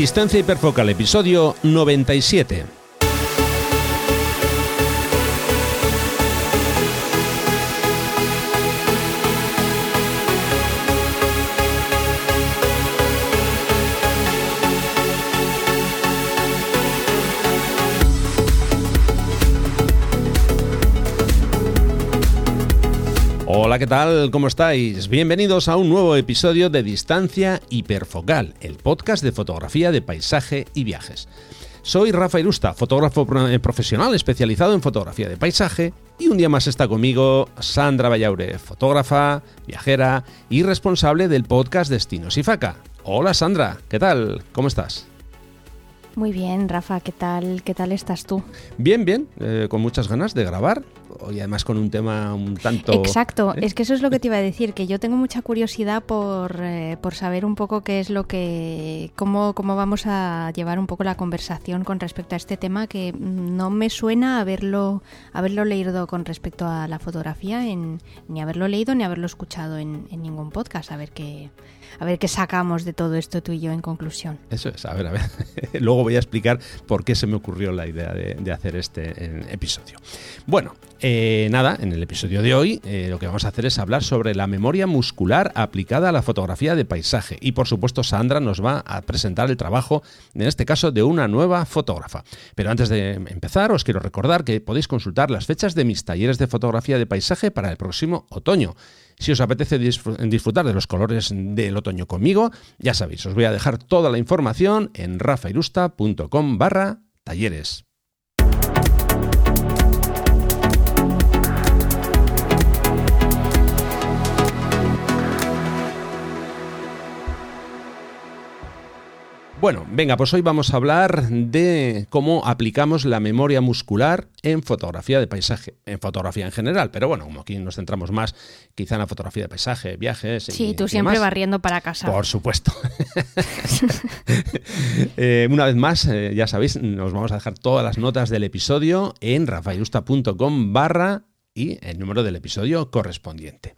Distancia hiperfocal, episodio 97. Hola, ¿qué tal? ¿Cómo estáis? Bienvenidos a un nuevo episodio de Distancia Hiperfocal, el podcast de fotografía de paisaje y viajes. Soy Rafa Irusta, fotógrafo eh, profesional especializado en fotografía de paisaje, y un día más está conmigo Sandra Vallaure, fotógrafa, viajera y responsable del podcast Destinos y Faca. Hola Sandra, ¿qué tal? ¿Cómo estás? Muy bien, Rafa, ¿qué tal, qué tal estás tú? Bien, bien, eh, con muchas ganas de grabar y además con un tema un tanto... Exacto, ¿eh? es que eso es lo que te iba a decir, que yo tengo mucha curiosidad por, eh, por saber un poco qué es lo que... Cómo, cómo vamos a llevar un poco la conversación con respecto a este tema que no me suena haberlo, haberlo leído con respecto a la fotografía, en, ni haberlo leído ni haberlo escuchado en, en ningún podcast, a ver qué a ver qué sacamos de todo esto tú y yo en conclusión. Eso es, a ver, a ver. Luego voy a explicar por qué se me ocurrió la idea de, hacer este eh, episodio. Bueno, eh, nada, en el episodio de hoy eh, lo que vamos a hacer es hablar sobre la memoria muscular aplicada a la fotografía de paisaje. Y por supuesto, Sandra nos va a presentar el trabajo, en este caso, de una nueva fotógrafa. Pero antes de empezar, os quiero recordar que podéis consultar las fechas de mis talleres de fotografía de paisaje para el próximo otoño. Si os apetece disfrutar de los colores del otoño conmigo, ya sabéis, os voy a dejar toda la información en rafairusta.com barra talleres. Bueno, venga, pues hoy vamos a hablar de cómo aplicamos la memoria muscular en fotografía de paisaje, en fotografía en general, pero bueno, como aquí nos centramos más quizá en la fotografía de paisaje, viajes. Sí, tú siempre barriendo para casa. Por supuesto. Eh, una vez más, eh, ya sabéis, nos vamos a dejar todas las notas del episodio en rafaelusta.com barra y el número del episodio correspondiente.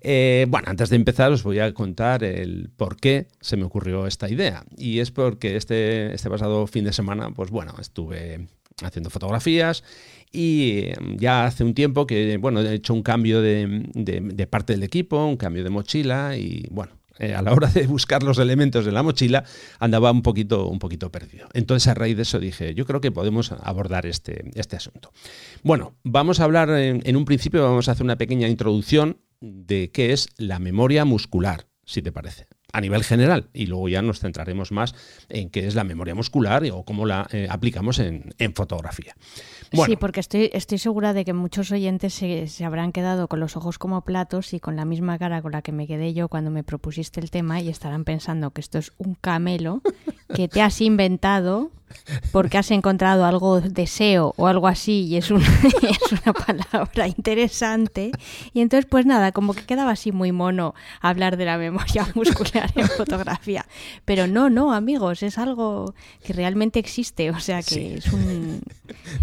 Eh, bueno, antes de empezar os voy a contar el por qué se me ocurrió esta idea. Y es porque este, este pasado fin de semana, pues bueno, estuve haciendo fotografías y em, ya hace un tiempo que, bueno, he hecho un cambio de, parte del equipo, un cambio de mochila y, bueno, eh, a la hora de buscar los elementos de la mochila andaba un poquito, un poquito perdido. Entonces a raíz de eso dije, yo creo que podemos abordar este, este asunto. Bueno, vamos a hablar en un principio, vamos a hacer una pequeña introducción de qué es la memoria muscular, si te parece a nivel general y luego ya nos centraremos más en qué es la memoria muscular o cómo la eh, aplicamos en, fotografía. Sí, porque estoy, estoy segura de que muchos oyentes se, se, habrán quedado con los ojos como platos y con la misma cara con la que me quedé yo cuando me propusiste el tema y estarán pensando que esto es un camelo que te has inventado porque has encontrado algo deseo o algo así y es, es una palabra interesante. Y entonces, pues nada, como que quedaba así muy mono hablar de la memoria muscular en fotografía. Pero no, no, amigos, es algo que realmente existe, o sea que es un...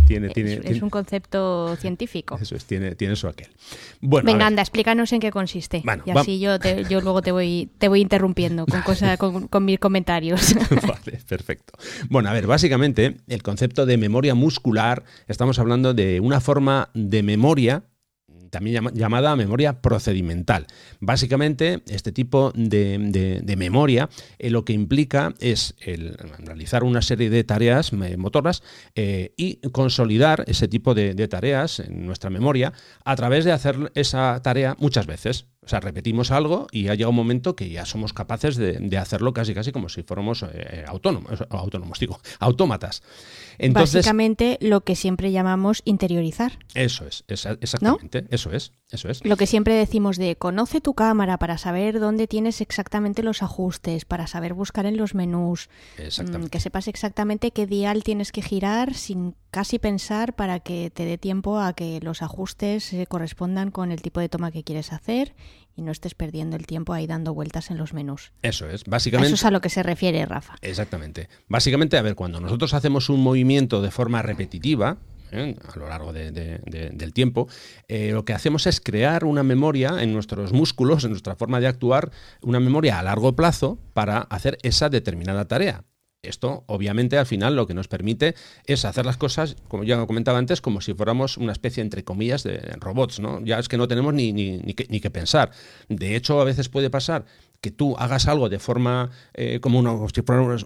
Tiene, es, un concepto científico. Eso es, tiene, tiene eso aquel. Bueno, Venga, anda, explícanos en qué consiste. y así yo, yo luego te voy, te voy interrumpiendo con, cosas, con, con mis comentarios. vale, perfecto. Bueno, a ver, básicamente el concepto de memoria muscular, estamos hablando de una forma de memoria también llamada memoria procedimental. Básicamente, este tipo de, memoria eh, lo que implica es realizar una serie de tareas eh, motoras eh, y consolidar ese tipo de, tareas en nuestra memoria a través de hacer esa tarea muchas veces. O sea, repetimos algo y ha llegado un momento que ya somos capaces de, hacerlo casi casi como si fuéramos autónomos, autónomos, digo, autómatas. Básicamente lo que siempre llamamos interiorizar. Eso es, exactamente, eso es, eso es. Lo que siempre decimos de conoce tu cámara para saber dónde tienes exactamente los ajustes, para saber buscar en los menús, mm, que sepas exactamente qué dial tienes que girar sin casi pensar para que te dé tiempo a que los ajustes se correspondan con el tipo de toma que quieres hacer y no estés perdiendo el tiempo ahí dando vueltas en los menús. Eso es, básicamente. Eso es a lo que se refiere, Rafa. Exactamente. Básicamente, a ver, cuando nosotros hacemos un movimiento de forma repetitiva, ¿eh? a lo largo del tiempo, eh, lo que hacemos es crear una memoria en nuestros músculos, en nuestra forma de actuar, una memoria a largo plazo para hacer esa determinada tarea. Esto, obviamente, al final lo que nos permite es hacer las cosas, como ya comentaba antes, como si fuéramos una especie, entre comillas, de robots, ¿no? Ya es que no tenemos ni, ni, ni, que, ni que pensar. De hecho, a veces puede pasar que tú hagas algo de forma eh, como una,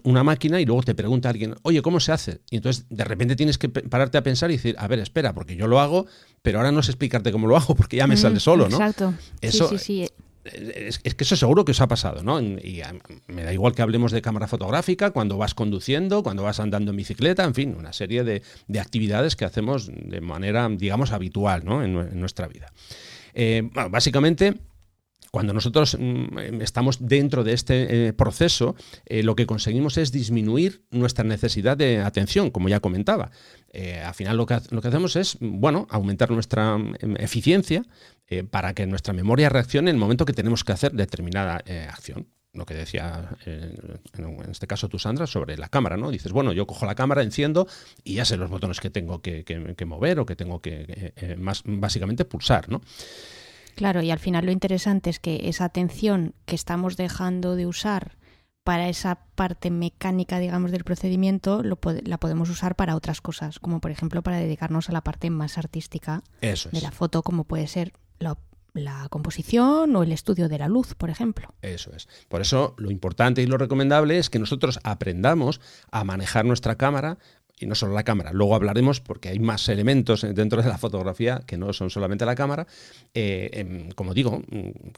una, máquina y luego te pregunta alguien, oye, ¿cómo se hace? Y entonces de repente tienes que pararte a pensar y decir, a ver, espera, porque yo lo hago, pero ahora no sé explicarte cómo lo hago porque ya me sale solo, ¿no? Exacto. Eso, sí, sí, sí. Es, es, que eso seguro que os ha pasado, ¿no? Y me da igual que hablemos de cámara fotográfica, cuando vas conduciendo, cuando vas andando en bicicleta, en fin, una serie de, de actividades que hacemos de manera, digamos, habitual, ¿no? En, nuestra vida. Eh, bueno, básicamente cuando nosotros mm, estamos dentro de este eh, proceso, eh, lo que conseguimos es disminuir nuestra necesidad de atención, como ya comentaba. Eh, al final lo que, lo que, hacemos es, bueno, aumentar nuestra mm, eficiencia para que nuestra memoria reaccione en el momento que tenemos que hacer determinada acción lo que decía en este caso tú, Sandra, sobre la cámara, ¿no? Dices, bueno, yo cojo la cámara, enciendo y ya sé los botones que tengo que, que, mover o que tengo que, más básicamente pulsar, ¿no? Claro, y al final lo interesante es que esa atención que estamos dejando de usar para esa parte mecánica, digamos, del procedimiento, lo, la podemos usar para otras cosas, como por ejemplo para dedicarnos a la parte más artística Eso es. de la foto, como puede ser la, la, composición o el estudio de la luz, por ejemplo. Eso es. Por eso lo importante y lo recomendable es que nosotros aprendamos a manejar nuestra cámara, y no solo la cámara. Luego hablaremos, porque hay más elementos dentro de la fotografía que no son solamente la cámara. Eh, como digo,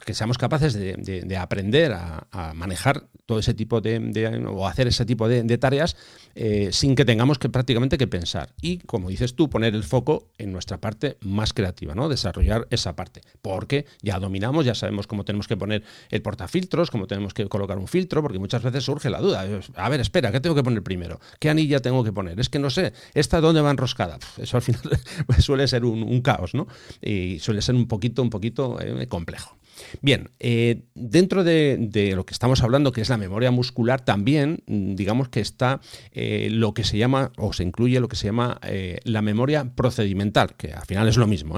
que seamos capaces de, aprender a, manejar todo ese tipo de, o hacer ese tipo de, tareas eh, sin que tengamos que prácticamente que pensar. Y, como dices tú, poner el foco en nuestra parte más creativa, ¿no? Desarrollar esa parte. Porque ya dominamos, ya sabemos cómo tenemos que poner el portafiltros, cómo tenemos que colocar un filtro, porque muchas veces surge la duda. A ver, espera, ¿qué tengo que poner primero? ¿Qué anilla tengo que poner? Es que no sé, ¿esta dónde va enroscada? Eso al final suele ser un, caos, ¿no? Y suele ser un poquito, un poquito eh, complejo. Bien, eh, dentro de, lo que estamos hablando, que es la memoria muscular, también mm, digamos que está eh, lo que se llama, o se incluye lo que se llama la memoria procedimental, que al final es lo mismo,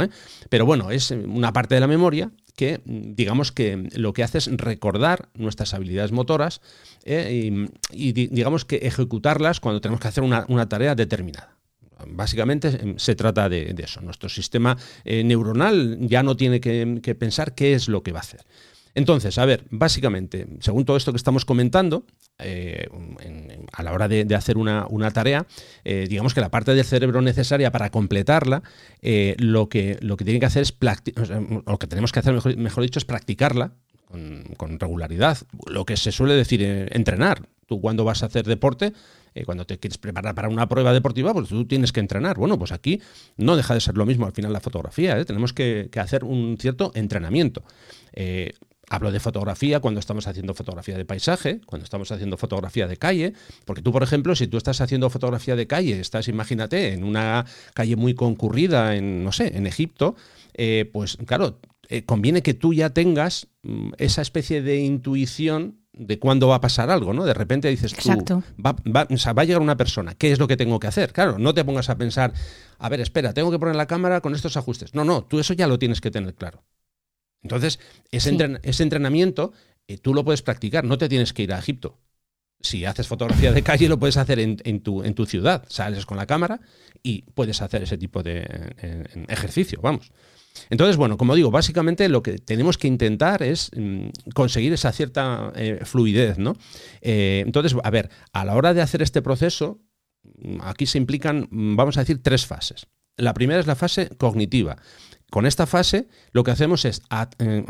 pero bueno, es una parte de la memoria que mm, digamos que lo que hace es recordar nuestras habilidades motoras eh, y, digamos que ejecutarlas cuando tenemos que hacer una, tarea determinada. Básicamente em, se trata de, eso. Nuestro sistema eh, neuronal ya no tiene que, pensar qué es lo que va a hacer. Entonces, a ver, básicamente, según todo esto que estamos comentando, eh, a la hora de, hacer una, tarea, eh, digamos que la parte del cerebro necesaria para completarla, eh, lo, que, lo que tiene que hacer es, lo que tenemos que hacer, mejor, dicho, es practicarla con, regularidad. Lo que se suele decir, entrenar. Tú cuando vas a hacer deporte, cuando te quieres preparar para una prueba deportiva, pues tú tienes que entrenar. Bueno, pues aquí no deja de ser lo mismo al final la fotografía, tenemos que, hacer un cierto entrenamiento. Hablo de fotografía cuando estamos haciendo fotografía de paisaje, cuando estamos haciendo fotografía de calle, porque tú, por ejemplo, si tú estás haciendo fotografía de calle, estás, imagínate, en una calle muy concurrida en, no sé, en Egipto, eh, pues claro, eh, conviene que tú ya tengas mm, esa especie de intuición de cuándo va a pasar algo, ¿no? De repente dices tú, va, va, o sea, va, a llegar una persona, ¿qué es lo que tengo que hacer? Claro, no te pongas a pensar, a ver, espera, tengo que poner la cámara con estos ajustes. No, no, tú eso ya lo tienes que tener claro. Entonces, ese, entrenamiento eh, tú lo puedes practicar, no te tienes que ir a Egipto. Si haces fotografía de calle, lo puedes hacer en, tu, en tu, ciudad. Sales con la cámara y puedes hacer ese tipo de ejercicio, vamos. Entonces, bueno, como digo, básicamente lo que tenemos que intentar es mm, conseguir esa cierta eh, fluidez, ¿no? Eh, entonces, a ver, a la hora de hacer este proceso, mm, aquí se implican, mm, vamos a decir, tres fases. La primera es la fase cognitiva con esta fase lo que hacemos es, eh,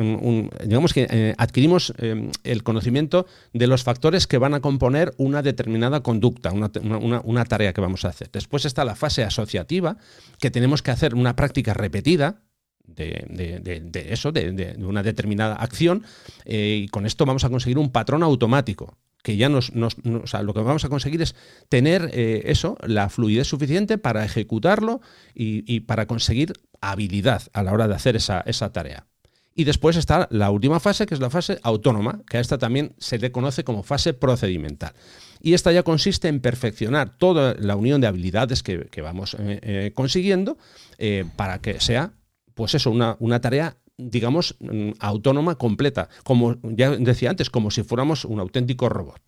digamos que eh, adquirimos eh, el conocimiento de los factores que van a componer una determinada conducta, una, tarea que vamos a hacer. Después está la fase asociativa, que tenemos que hacer una práctica repetida, de, eso, de, una determinada acción, y con esto vamos a conseguir un patrón automático que ya nos, o sea, lo que vamos a conseguir es tener eso, la fluidez suficiente para ejecutarlo y, para conseguir habilidad a la hora de hacer esa, tarea. Y después está la última fase, que es la fase autónoma, que a esta también se le conoce como fase procedimental. Y esta ya consiste en perfeccionar toda la unión de habilidades que, vamos eh, eh, consiguiendo eh, para que sea, pues eso, una, una tarea digamos, mm, autónoma completa, como ya decía antes, como si fuéramos un auténtico robot.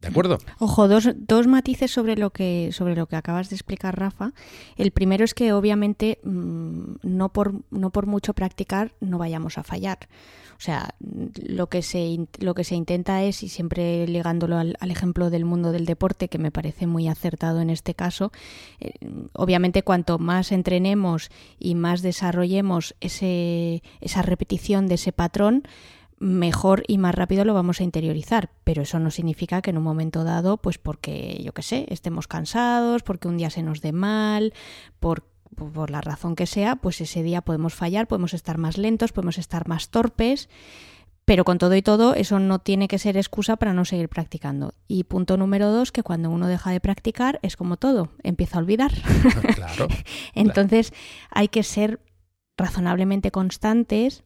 ¿De acuerdo? Ojo, dos, dos, matices sobre lo que sobre lo que acabas de explicar, Rafa. El primero es que obviamente mm, no por no por mucho practicar no vayamos a fallar. O sea, lo que se, lo que se intenta es, y siempre ligándolo al, ejemplo del mundo del deporte, que me parece muy acertado en este caso, eh, obviamente cuanto más entrenemos y más desarrollemos ese, esa repetición de ese patrón, mejor y más rápido lo vamos a interiorizar, pero eso no significa que en un momento dado, pues porque, yo qué sé, estemos cansados, porque un día se nos dé mal, por por la razón que sea, pues ese día podemos fallar, podemos estar más lentos, podemos estar más torpes, pero con todo y todo eso no tiene que ser excusa para no seguir practicando. Y punto número dos, que cuando uno deja de practicar es como todo, empieza a olvidar. Claro, Entonces hay que ser razonablemente constantes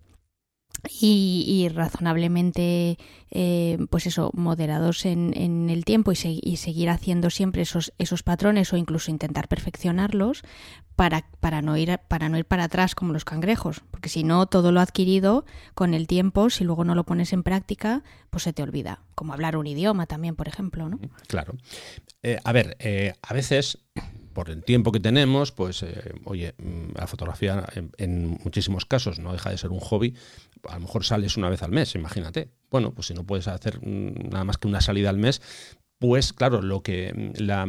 y, razonablemente eh, pues eso moderados en, en el tiempo y, y, seguir haciendo siempre esos, esos patrones o incluso intentar perfeccionarlos para, para, no ir, para no ir para atrás como los cangrejos. Porque si no todo lo adquirido con el tiempo si luego no lo pones en práctica pues se te olvida. Como hablar un idioma también por ejemplo ¿no? claro. Eh, a ver eh, a veces por el tiempo que tenemos, pues, eh, oye, mm, la fotografía en, muchísimos casos no deja de ser un hobby. A lo mejor sales una vez al mes, imagínate. Bueno, pues si no puedes hacer mm, nada más que una salida al mes, pues claro, lo que. Mm, la,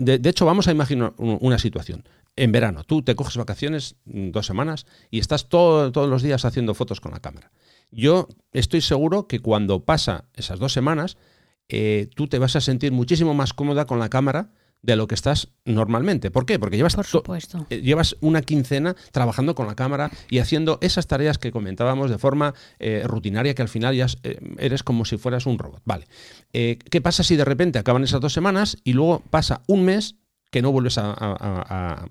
de, hecho, vamos a imaginar una situación. En verano, tú te coges vacaciones dos semanas y estás todos los días haciendo fotos con la cámara. Yo estoy seguro que cuando pasa esas dos semanas, eh, tú te vas a sentir muchísimo más cómoda con la cámara de lo que estás normalmente. ¿Por qué? Porque llevas, eh, llevas una quincena trabajando con la cámara y haciendo esas tareas que comentábamos de forma eh, rutinaria que al final ya eh, eres como si fueras un robot. Vale. ¿Qué pasa si de repente acaban esas dos semanas y luego pasa un mes que no vuelves a,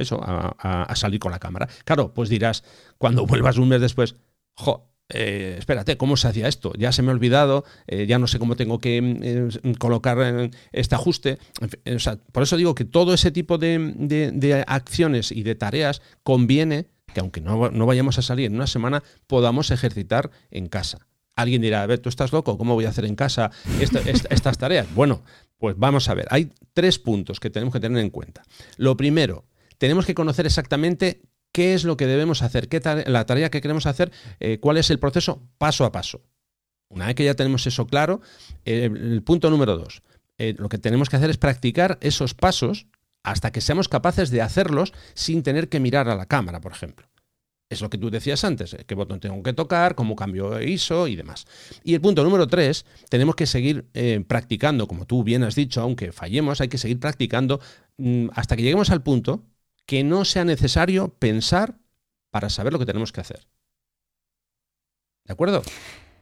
eso, a, salir con la cámara? Claro, pues dirás, cuando vuelvas un mes después, jo, eh, espérate, ¿cómo se hacía esto? Ya se me ha olvidado, eh, ya no sé cómo tengo que mm, colocar este ajuste. por eso digo que todo ese tipo de, acciones y de tareas conviene que aunque no, vayamos a salir en una semana, podamos ejercitar en casa. Alguien dirá, a ver, tú estás loco, ¿cómo voy a hacer en casa estas tareas? Bueno, pues vamos a ver, hay tres puntos que tenemos que tener en cuenta. Lo primero, tenemos que conocer exactamente qué es lo que debemos hacer, qué la tarea que queremos hacer, eh, cuál es el proceso paso a paso. Una vez que ya tenemos eso claro, eh, el punto número dos, eh, lo que tenemos que hacer es practicar esos pasos hasta que seamos capaces de hacerlos sin tener que mirar a la cámara, por ejemplo. Es lo que tú decías antes, qué botón tengo que tocar, cómo cambio ISO y demás. Y el punto número tres, tenemos que seguir practicando, como tú bien has dicho, aunque fallemos, hay que seguir practicando mm, hasta que lleguemos al punto que no sea necesario pensar para saber lo que tenemos que hacer. ¿De acuerdo?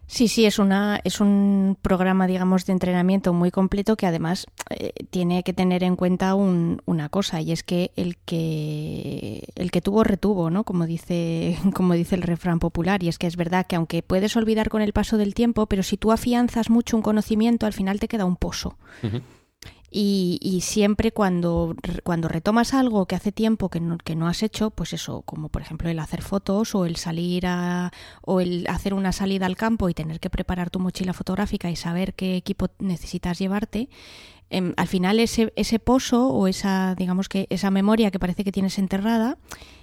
Sí, sí, es, una, es un programa, digamos, de entrenamiento muy completo que además eh, tiene que tener en cuenta una cosa y es que el que el que tuvo retuvo, ¿no? Como dice, como dice el refrán popular y es que es verdad que aunque puedes olvidar con el paso del tiempo, pero si tú afianzas mucho un conocimiento, al final te queda un pozo. Y, siempre cuando, cuando retomas algo que hace tiempo que no, que no has hecho, pues eso, como por ejemplo el hacer fotos o el salir a, o el hacer una salida al campo y tener que preparar tu mochila fotográfica y saber qué equipo necesitas llevarte, Em, al final ese, ese pozo o esa, digamos que esa memoria que parece que tienes enterrada,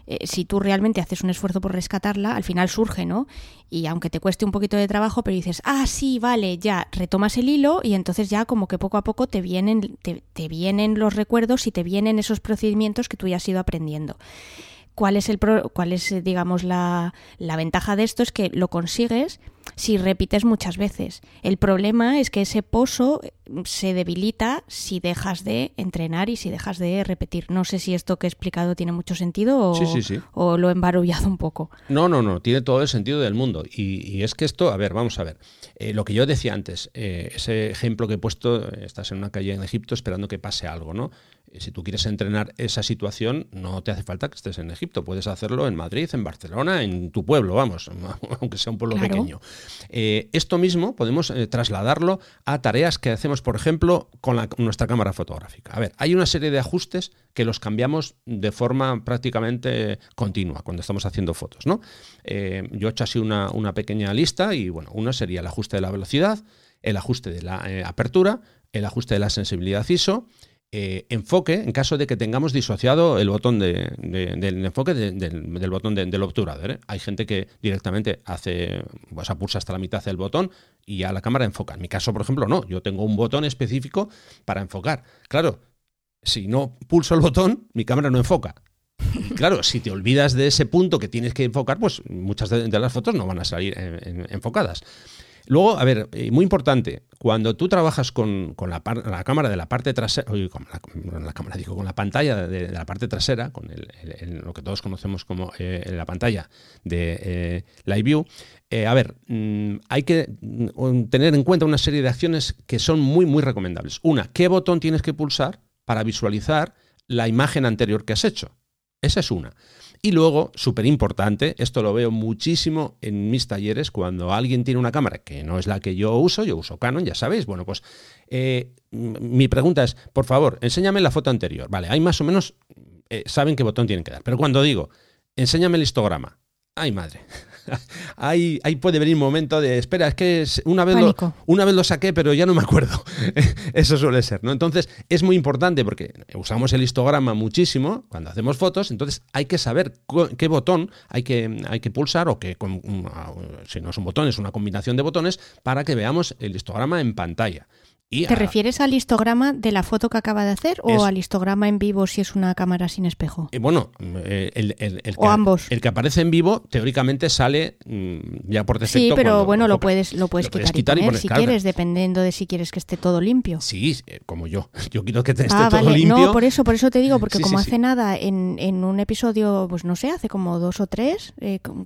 eh, si tú realmente haces un esfuerzo por rescatarla, al final surge, ¿no? Y aunque te cueste un poquito de trabajo, pero dices, ah, sí, vale, ya, retomas el hilo y entonces ya como que poco a poco te vienen, te, te vienen los recuerdos y te vienen esos procedimientos que tú ya has ido aprendiendo. ¿Cuál es, el cuál es digamos, la, la ventaja de esto? Es que lo consigues si repites muchas veces. El problema es que ese pozo se debilita si dejas de entrenar y si dejas de repetir. No sé si esto que he explicado tiene mucho sentido o, o lo he embarullado un poco. No, no, no, tiene todo el sentido del mundo. Y, es que esto, a ver, vamos a ver. Eh, lo que yo decía antes, eh, ese ejemplo que he puesto, estás en una calle en Egipto esperando que pase algo, ¿no? Si tú quieres entrenar esa situación, no te hace falta que estés en Egipto. Puedes hacerlo en Madrid, en Barcelona, en tu pueblo, vamos, aunque sea un pueblo pequeño. Eh, esto mismo podemos eh, trasladarlo a tareas que hacemos, por ejemplo, con nuestra cámara fotográfica. A ver, hay una serie de ajustes que los cambiamos de forma prácticamente continua cuando estamos haciendo fotos. ¿no? Eh, yo he hecho así una, una pequeña lista y bueno, una sería el ajuste de la velocidad, el ajuste de la apertura, el ajuste de la sensibilidad ISO, eh, enfoque en caso de que tengamos disociado el botón de, del enfoque del, botón del obturador. ¿eh? Hay gente que directamente hace, sea, pulsa hasta la mitad del botón y ya la cámara enfoca. En mi caso, por ejemplo, no. Yo tengo un botón específico para enfocar. Claro, si no pulso el botón, mi cámara no enfoca. claro, si te olvidas de ese punto que tienes que enfocar, pues muchas de, las fotos no van a salir enfocadas. Luego, a ver, eh, muy importante, cuando tú trabajas con, la, cámara de la parte trasera, con la, cámara, digo, con la pantalla de, la parte trasera, con lo que todos conocemos como eh, la pantalla de eh, Live View, a ver, mm, hay que mm, tener en cuenta una serie de acciones que son muy, muy recomendables. Una, ¿qué botón tienes que pulsar para visualizar la imagen anterior que has hecho? Esa es una. Y luego, súper importante, esto lo veo muchísimo en mis talleres, cuando alguien tiene una cámara que no es la que yo uso, yo uso Canon, ya sabéis, bueno, pues eh, mi pregunta es, por favor, enséñame la foto anterior. Vale, hay más o menos, eh, saben qué botón tienen que dar, pero cuando digo, enséñame el histograma, ay madre, ahí, ahí puede venir un momento de, espera, es que una vez, lo, una vez lo saqué, pero ya no me acuerdo. Eso suele ser, ¿no? Entonces, es muy importante porque usamos el histograma muchísimo cuando hacemos fotos, entonces hay que saber qué botón hay que, hay que pulsar o que, si no es un botón, es una combinación de botones para que veamos el histograma en pantalla. ¿Te refieres al histograma de la foto que acaba de hacer o al histograma en vivo si es una cámara sin espejo? Eh, bueno, eh, el, que, ambos. El que aparece en vivo teóricamente sale mm, ya por defecto. Sí, pero bueno, lo puedes, lo puedes, quitar, y poner, si quieres, dependiendo de si quieres que esté todo limpio. Sí, eh, como yo. Yo quiero que esté ah, todo limpio. No, por eso, por eso te digo, porque como hace nada en, en, un episodio, pues no sé, hace como dos o tres,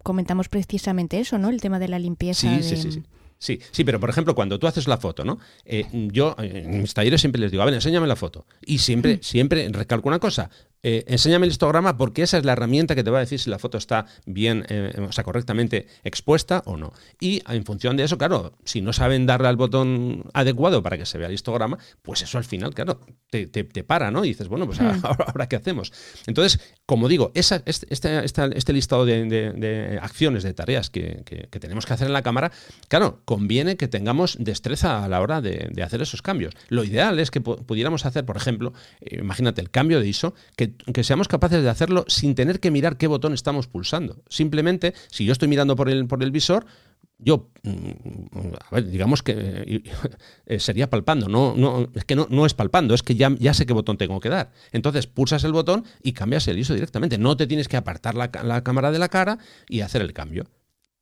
comentamos precisamente eso, ¿no? El tema de la limpieza. Sí, sí, sí. Sí, sí, pero por ejemplo, cuando tú haces la foto, ¿no? Eh, yo en mis talleres siempre les digo, a ver, enséñame la foto. Y siempre, mm. siempre recalco una cosa, eh, enséñame el histograma porque esa es la herramienta que te va a decir si la foto está bien, eh, o sea, correctamente expuesta o no. Y en función de eso, claro, si no saben darle al botón adecuado para que se vea el histograma, pues eso al final, claro, te, para, ¿no? Y dices, bueno, pues hmm. ahora, qué hacemos. Entonces, como digo, esa, este, este, este listado de, acciones, de tareas que, tenemos que hacer en la cámara, claro, conviene que tengamos destreza a la hora de, hacer esos cambios. Lo ideal es que pudiéramos hacer, por ejemplo, eh, imagínate el cambio de ISO, que que, seamos capaces de hacerlo sin tener que mirar qué botón estamos pulsando. Simplemente, si yo estoy mirando por el, por el visor, yo, mm, a ver, digamos que eh, eh, sería palpando, no, no, es que no, no es palpando, es que ya, ya, sé qué botón tengo que dar. Entonces pulsas el botón y cambias el ISO directamente. No te tienes que apartar la, la cámara de la cara y hacer el cambio.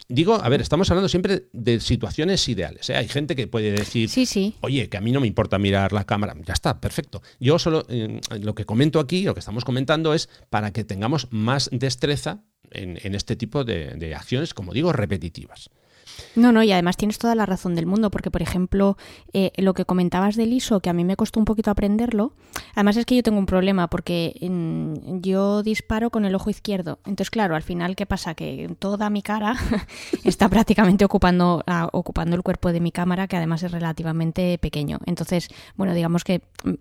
Digo, a ver, estamos hablando siempre de situaciones ideales. ¿eh? Hay gente que puede decir, sí, sí. oye, que a mí no me importa mirar la cámara. Ya está, perfecto. Yo solo, eh, lo que comento aquí, lo que estamos comentando es para que tengamos más destreza en, este tipo de acciones, como digo, repetitivas. No, no, y además tienes toda la razón del mundo, porque por ejemplo, eh, lo que comentabas del ISO, que a mí me costó un poquito aprenderlo, además es que yo tengo un problema, porque yo disparo con el ojo izquierdo. Entonces, claro, al final, ¿qué pasa? Que toda mi cara está prácticamente ocupando, ocupando el cuerpo de mi cámara, que además es relativamente pequeño. Entonces, bueno, digamos que mm,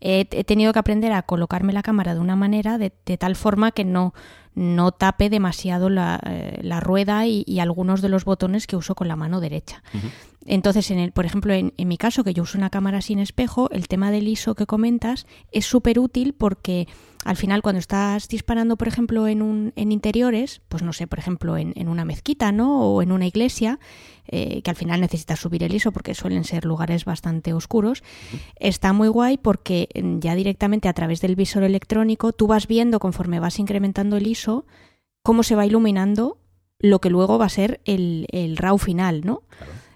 he, tenido que aprender a colocarme la cámara de una manera de tal forma que no no tape demasiado la, eh, la rueda y, algunos de los botones que uso con la mano derecha. Entonces, en el, por ejemplo, en, en, mi caso, que yo uso una cámara sin espejo, el tema del ISO que comentas es súper útil porque al final cuando estás disparando, por ejemplo, en, un, en interiores, pues no sé, por ejemplo, en, en una mezquita, ¿no? O en una iglesia, eh, que al final necesitas subir el ISO porque suelen ser lugares bastante oscuros, está muy guay porque mm, ya directamente a través del visor electrónico tú vas viendo conforme vas incrementando el ISO cómo se va iluminando lo que luego va a ser el, el RAW final, ¿no?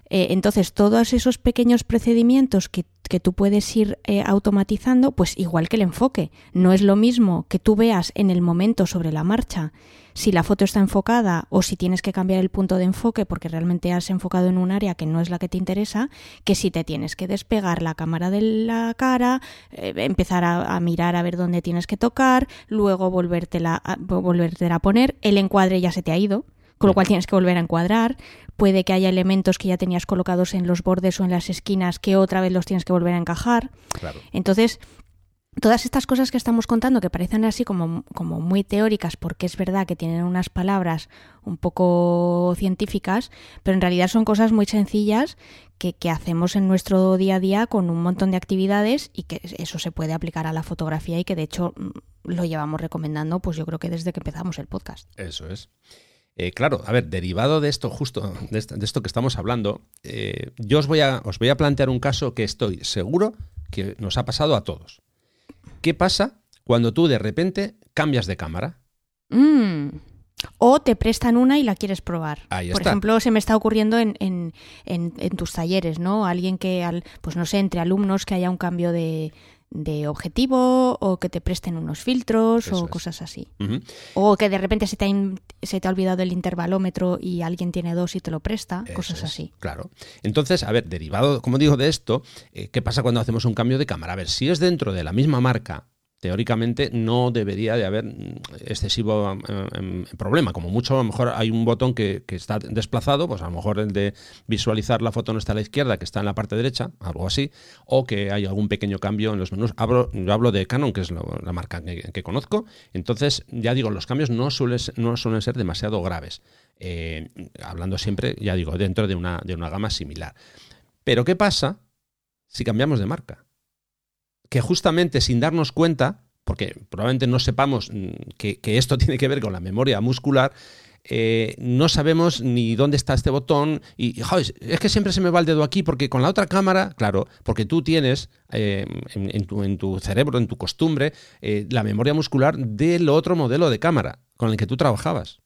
Eh, entonces, todos esos pequeños procedimientos que, tú puedes ir eh, automatizando, pues igual que el enfoque. No es lo mismo que tú veas en el momento sobre la marcha si la foto está enfocada o si tienes que cambiar el punto de enfoque porque realmente has enfocado en un área que no es la que te interesa, que si te tienes que despegar la cámara de la cara, eh, empezar a, mirar a ver dónde tienes que tocar, luego volvértela a, volvértela a poner, el encuadre ya se te ha ido con lo cual tienes que volver a encuadrar. Puede que haya elementos que ya tenías colocados en los bordes o en las esquinas que otra vez los tienes que volver a encajar. Entonces, todas estas cosas que estamos contando, que parecen así como, como, muy teóricas, porque es verdad que tienen unas palabras un poco científicas, pero en realidad son cosas muy sencillas que, que, hacemos en nuestro día a día con un montón de actividades y que eso se puede aplicar a la fotografía y que de hecho mm, lo llevamos recomendando, pues yo creo que desde que empezamos el podcast. Eso es. Eh, claro, a ver, derivado de esto, justo de esto, que estamos hablando, eh, yo os voy, a, os voy a plantear un caso que estoy seguro que nos ha pasado a todos. ¿Qué pasa cuando tú de repente cambias de cámara? Mm. O te prestan una y la quieres probar. Ahí Por está. ejemplo, se me está ocurriendo en, en, en, en tus talleres, ¿no? Alguien que, al, pues no sé, entre alumnos que haya un cambio de, de objetivo o que te presten unos filtros Eso o es. cosas así. O que de repente se te, ha, se te ha olvidado el intervalómetro y alguien tiene dos y te lo presta, Eso cosas es, así. Claro. Entonces, a ver, derivado, como digo, de esto, eh, ¿qué pasa cuando hacemos un cambio de cámara? A ver, si es dentro de la misma marca, teóricamente no debería de haber mm, excesivo eh, em, problema. Como mucho, a lo mejor hay un botón que, está desplazado, pues a lo mejor el de visualizar la foto no está a la izquierda, que está en la parte derecha, algo así, o que hay algún pequeño cambio en los menús. Hablo, yo hablo de Canon, que es la marca que, conozco. Entonces, ya digo, los cambios no suelen ser demasiado graves. Eh, hablando siempre, ya digo, dentro de una, de una gama similar. Pero ¿qué pasa si cambiamos de marca? Que justamente sin darnos cuenta, porque probablemente no sepamos mm, que, esto tiene que ver con la memoria muscular, eh, no sabemos ni dónde está este botón y, joder, es que siempre se me va el dedo aquí porque con la otra cámara, claro, porque tú tienes eh, en, tu, cerebro, en tu costumbre, eh, la memoria muscular del otro modelo de cámara con el que tú trabajabas.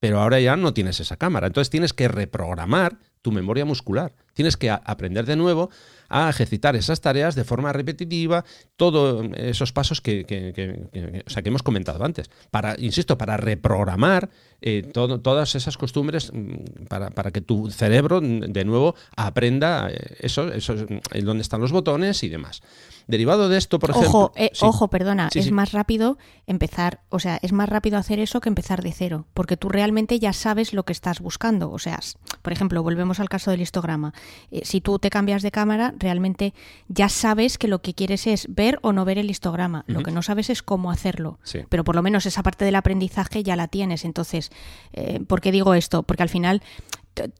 Pero ahora ya no tienes esa cámara. Entonces tienes que reprogramar tu memoria muscular. Tienes que aprender de nuevo a ejercitar esas tareas de forma repetitiva, todos esos pasos que, que- que- que- o sea, que hemos comentado antes. Para, insisto, para reprogramar eh, todo- todas esas costumbres mm, para, para que tu cerebro mm, de nuevo aprenda eh, eso, eso, mm, dónde están los botones y demás. Derivado de esto, por ejemplo. Ojo, eh, sí. ojo, perdona, Sí, es sí. más rápido empezar, o sea, es más rápido hacer eso que empezar de cero, porque tú realmente ya sabes lo que estás buscando. O sea, por ejemplo, volvemos al caso del histograma. Eh, si tú te cambias de cámara, realmente ya sabes que lo que quieres es ver o no ver el histograma. Lo que no sabes es cómo hacerlo. Sí. Pero por lo menos esa parte del aprendizaje ya la tienes. Entonces, eh, ¿por qué digo esto? Porque al final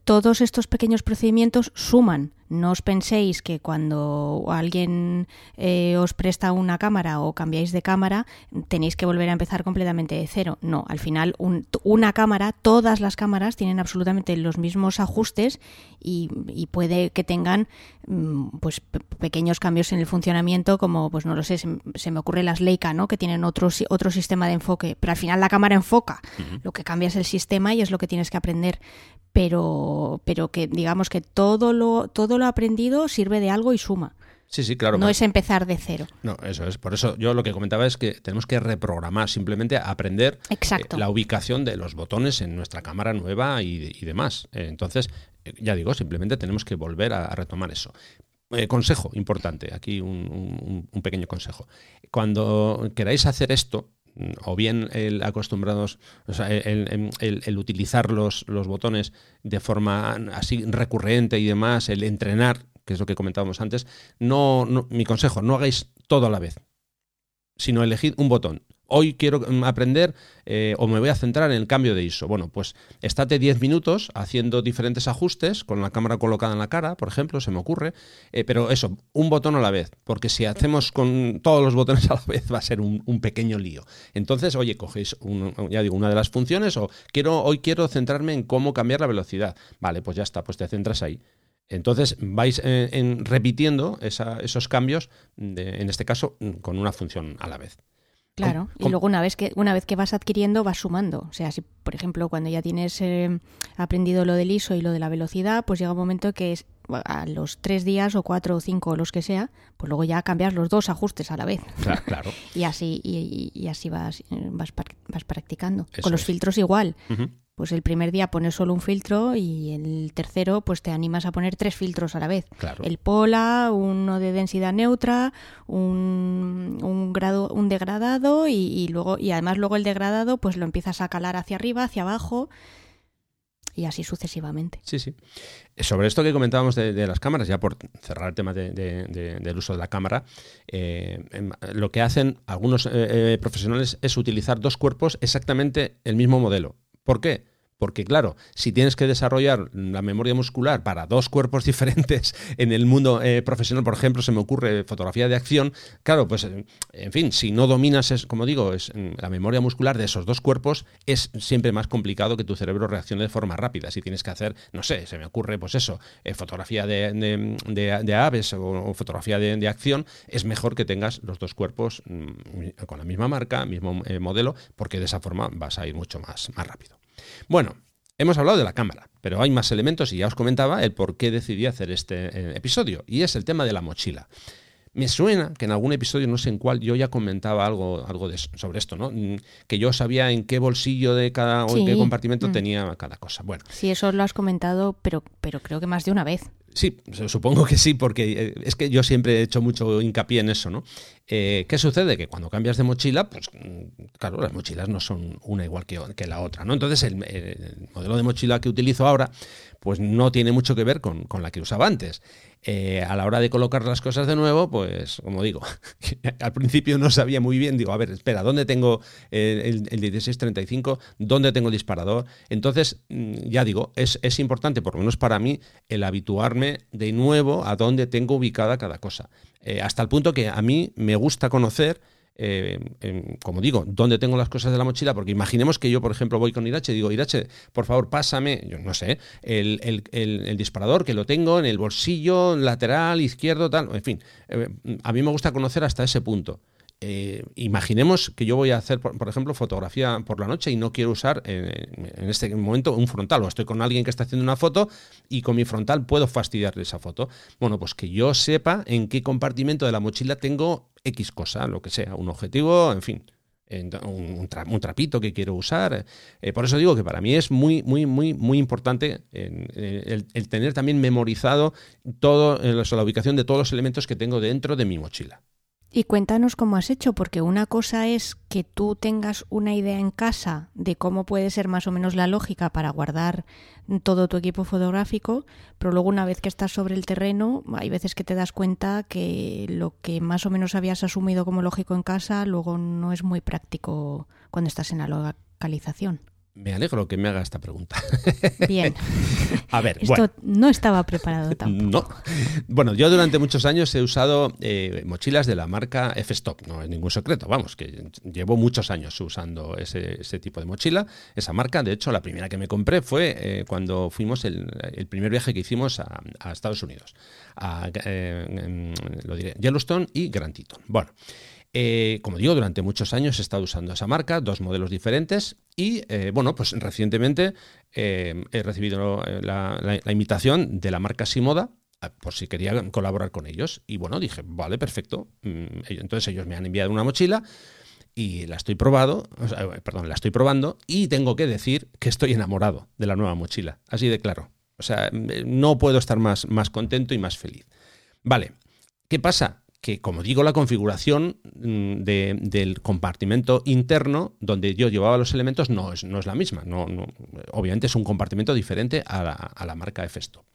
todos estos pequeños procedimientos suman. No os penséis que cuando alguien eh, os presta una cámara o cambiáis de cámara tenéis que volver a empezar completamente de cero. No, al final un- una cámara, todas las cámaras tienen absolutamente los mismos ajustes y, y puede que tengan mm, pues pe- pequeños cambios en el funcionamiento como pues no lo sé, se, se me ocurre las Leica, ¿no? que tienen otro, otro sistema de enfoque, pero al final la cámara enfoca. Lo que cambia es el sistema y es lo que tienes que aprender pero, pero que digamos que todo lo, todo lo aprendido sirve de algo y suma. Sí, sí, claro. no es empezar de cero. No, eso es. Por eso yo lo que comentaba es que tenemos que reprogramar, simplemente aprender Exacto. eh, la ubicación de los botones en nuestra cámara nueva y, y demás. Eh, entonces, eh, ya digo, simplemente tenemos que volver a, a retomar eso. Consejo importante, aquí un, un- un pequeño consejo. Cuando queráis hacer esto, o bien el acostumbrados, el- el- el utilizar los, los botones de forma así recurrente y demás, el entrenar, que es lo que comentábamos antes, no, no- mi consejo, no hagáis todo a la vez, sino elegid un botón. Hoy quiero mm, aprender eh, o me voy a centrar en el cambio de ISO. Bueno, pues estate 10 minutos haciendo diferentes ajustes con la cámara colocada en la cara, por ejemplo, se me ocurre. Eh, pero eso, un botón a la vez, porque si hacemos con todos los botones a la vez va a ser un, pequeño lío. Entonces, oye, cogéis, ya digo, una de las funciones o quiero, hoy quiero centrarme en cómo cambiar la velocidad. Vale, pues ya está, pues te centras ahí. Entonces vais eh, en- repitiendo esos cambios, en este caso, con una función a la vez. Claro, y luego una vez que una vez que vas adquiriendo vas sumando. O sea, si por ejemplo cuando ya tienes eh, aprendido lo del ISO y lo de la velocidad, pues llega un momento que es a los tres días o cuatro o cinco o los que sea, pues luego ya cambias los dos ajustes a la vez Claro, claro. y así y, y- así vas eh, vas, vas practicando. Eso Con los es. filtros igual. Pues el primer día pones solo un filtro y el tercero pues te animas a poner tres filtros a la vez. Claro. El pola, uno de densidad neutra, un, un grado, un degradado y, y luego y además luego el degradado pues lo empiezas a calar hacia arriba, hacia abajo y así sucesivamente. Sí, sí. Sobre esto que comentábamos de, las cámaras, ya por cerrar el tema del uso de la cámara, eh, em, lo que hacen algunos eh, eh, profesionales es utilizar dos cuerpos exactamente el mismo modelo. ¿Por qué? Porque claro, si tienes que desarrollar la memoria muscular para dos cuerpos diferentes en el mundo eh, profesional, por ejemplo, se me ocurre fotografía de acción, claro, pues eh, en fin, si no dominas, es, como digo, es, mm, la memoria muscular de esos dos cuerpos, es siempre más complicado que tu cerebro reaccione de forma rápida. Si tienes que hacer, no sé, se me ocurre, pues eso, eh, fotografía de, aves o, fotografía de, acción, es mejor que tengas los dos cuerpos mm, con la misma marca, mismo modelo, porque de esa forma vas a ir mucho más, más rápido. Bueno, hemos hablado de la cámara, pero hay más elementos y ya os comentaba el por qué decidí hacer este eh, episodio, y es el tema de la mochila. Me suena que en algún episodio, no sé en cuál, yo ya comentaba algo, algo de, sobre esto, ¿no? Mm, que yo sabía en qué bolsillo de cada o en qué compartimento mm. tenía cada cosa. Bueno. Sí, eso lo has comentado, pero, pero creo que más de una vez. Sí, supongo que sí, porque eh, es que yo siempre he hecho mucho hincapié en eso, ¿no? Eh, ¿Qué sucede? Que cuando cambias de mochila, pues claro, las mochilas no son una igual que, la otra, ¿no? Entonces el, modelo de mochila que utilizo ahora, pues no tiene mucho que ver con, con la que usaba antes. Eh, a la hora de colocar las cosas de nuevo, pues como digo, al principio no sabía muy bien, digo, a ver, espera, ¿dónde tengo el, el, 1635? ¿Dónde tengo el disparador? Entonces, mm, ya digo, es, es importante, por lo menos para mí, el habituarme de nuevo a dónde tengo ubicada cada cosa. Eh, hasta el punto que a mí me gusta conocer eh, como digo, dónde tengo las cosas de la mochila, porque imaginemos que yo, por ejemplo, voy con Irache y digo, Irache, por favor, pásame, yo no sé, el, disparador que lo tengo en el bolsillo lateral, izquierdo, tal, en fin, eh, a mí me gusta conocer hasta ese punto. Eh, imaginemos que yo voy a hacer, por, ejemplo, fotografía por la noche y no quiero usar en este momento un frontal, o estoy con alguien que está haciendo una foto y con mi frontal puedo fastidiarle esa foto. Bueno, pues que yo sepa en qué compartimento de la mochila tengo X cosa, lo que sea, un objetivo, en fin. Un, trapito que quiero usar. Eh, por eso digo que para mí es muy, muy, muy, muy importante el, el, tener también memorizado todo, la ubicación de todos los elementos que tengo dentro de mi mochila. Y cuéntanos cómo has hecho, porque una cosa es que tú tengas una idea en casa de cómo puede ser más o menos la lógica para guardar todo tu equipo fotográfico, pero luego una vez que estás sobre el terreno, hay veces que te das cuenta que lo que más o menos habías asumido como lógico en casa, luego no es muy práctico cuando estás en la localización. Me alegro que me haga esta pregunta. Bien. A ver, Esto no estaba preparado tampoco. No. Bueno, yo durante muchos años he usado eh, mochilas de la marca F-Stop. No es ningún secreto, vamos, que llevo muchos años usando ese, tipo de mochila, esa marca. De hecho, la primera que me compré fue eh, cuando fuimos el, primer viaje que hicimos a, Estados Unidos, a eh, lo diré, Yellowstone y Grand Teton. Bueno. Eh, como digo, durante muchos años he estado usando esa marca, dos modelos diferentes y, eh, bueno, pues recientemente eh, he recibido la, invitación de la marca Simoda por si quería colaborar con ellos. Y bueno, dije, vale, perfecto. Mm, entonces ellos me han enviado una mochila y la estoy probado, perdón, la estoy probando y tengo que decir que estoy enamorado de la nueva mochila, así de claro. O sea, no puedo estar más, más contento y más feliz. Vale, ¿qué pasa? Que, como digo, la configuración mm, del compartimento interno donde yo llevaba los elementos no es, no es la misma. No, obviamente es un compartimento diferente a la, a la marca Festo.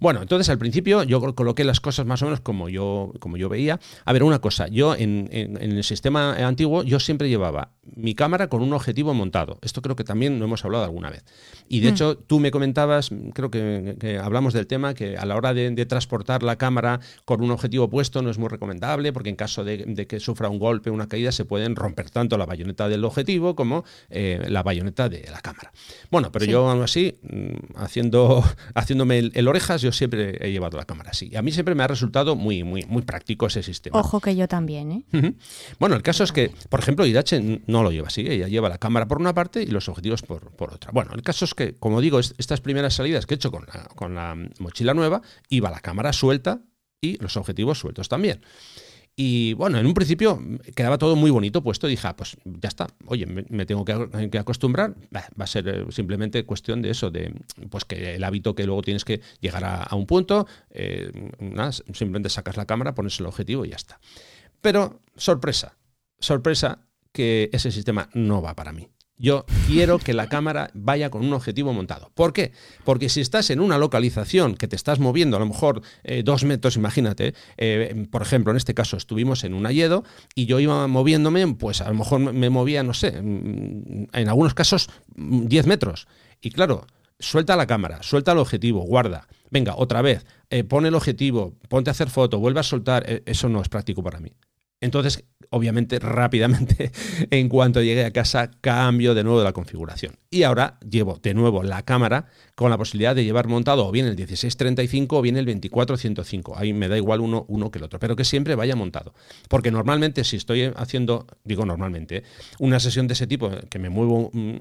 Bueno, entonces al principio yo coloqué las cosas más o menos como yo, como yo veía. A ver, una cosa, yo en, el sistema antiguo yo siempre llevaba mi cámara con un objetivo montado. Esto creo que también lo hemos hablado alguna vez. Y de mm. hecho tú me comentabas, creo que, hablamos del tema, que a la hora de, transportar la cámara con un objetivo puesto no es muy recomendable porque en caso de, que sufra un golpe, una caída, se pueden romper tanto la bayoneta del objetivo como eh, la bayoneta de la cámara. Bueno, pero yo aún así, mm, haciendo, haciéndome el, orejas, yo siempre he llevado la cámara así. A mí siempre me ha resultado muy, muy, muy práctico ese sistema. Ojo que yo también, ¿eh? Bueno, el caso es que, por ejemplo, Irache no lo lleva así. Ella lleva la cámara por una parte y los objetivos por, otra. Bueno, el caso es que, como digo, estas primeras salidas que he hecho con la, con la mochila nueva, iba la cámara suelta y los objetivos sueltos también. Y bueno, en un principio quedaba todo muy bonito puesto. Dije, ah, pues ya está. Oye, me, tengo que, acostumbrar. va a ser eh, simplemente cuestión de eso, de pues que el hábito que luego tienes que llegar a, un punto, eh, simplemente sacas la cámara, pones el objetivo y ya está. Pero sorpresa, sorpresa que ese sistema no va para mí. Yo quiero que la cámara vaya con un objetivo montado. ¿Por qué? Porque si estás en una localización que te estás moviendo, a lo mejor eh, dos metros, imagínate, eh, por ejemplo, en este caso estuvimos en un ayedo y yo iba moviéndome, pues a lo mejor me movía, no sé, mm, en algunos casos 10 metros. Y claro, suelta la cámara, suelta el objetivo, guarda. Venga, otra vez, eh, pone el objetivo, ponte a hacer foto, vuelve a soltar. eso no es práctico para mí. Entonces, obviamente, rápidamente, en cuanto llegué a casa, cambio de nuevo la configuración. Y ahora llevo de nuevo la cámara con la posibilidad de llevar montado o bien el 1635 o bien el 2405. Ahí me da igual uno, uno que el otro, pero que siempre vaya montado. Porque normalmente si estoy haciendo, digo normalmente, una sesión de ese tipo, que me muevo, mm,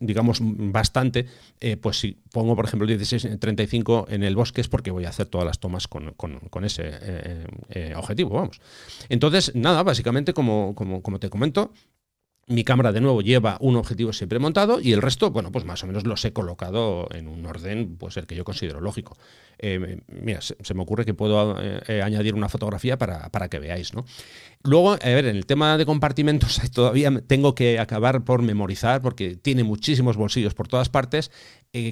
digamos, bastante, eh, pues si pongo, por ejemplo, el 1635 en el bosque es porque voy a hacer todas las tomas con, ese eh, eh, objetivo, vamos. Entonces, nada, básicamente como, como, te comento, mi cámara de nuevo lleva un objetivo siempre montado y el resto, bueno, pues más o menos los he colocado en un orden, pues el que yo considero lógico. Eh, mira, se, me ocurre que puedo eh, eh, añadir una fotografía para, para, que veáis, ¿no? Luego, a ver, en el tema de compartimentos todavía tengo que acabar por memorizar porque tiene muchísimos bolsillos por todas partes.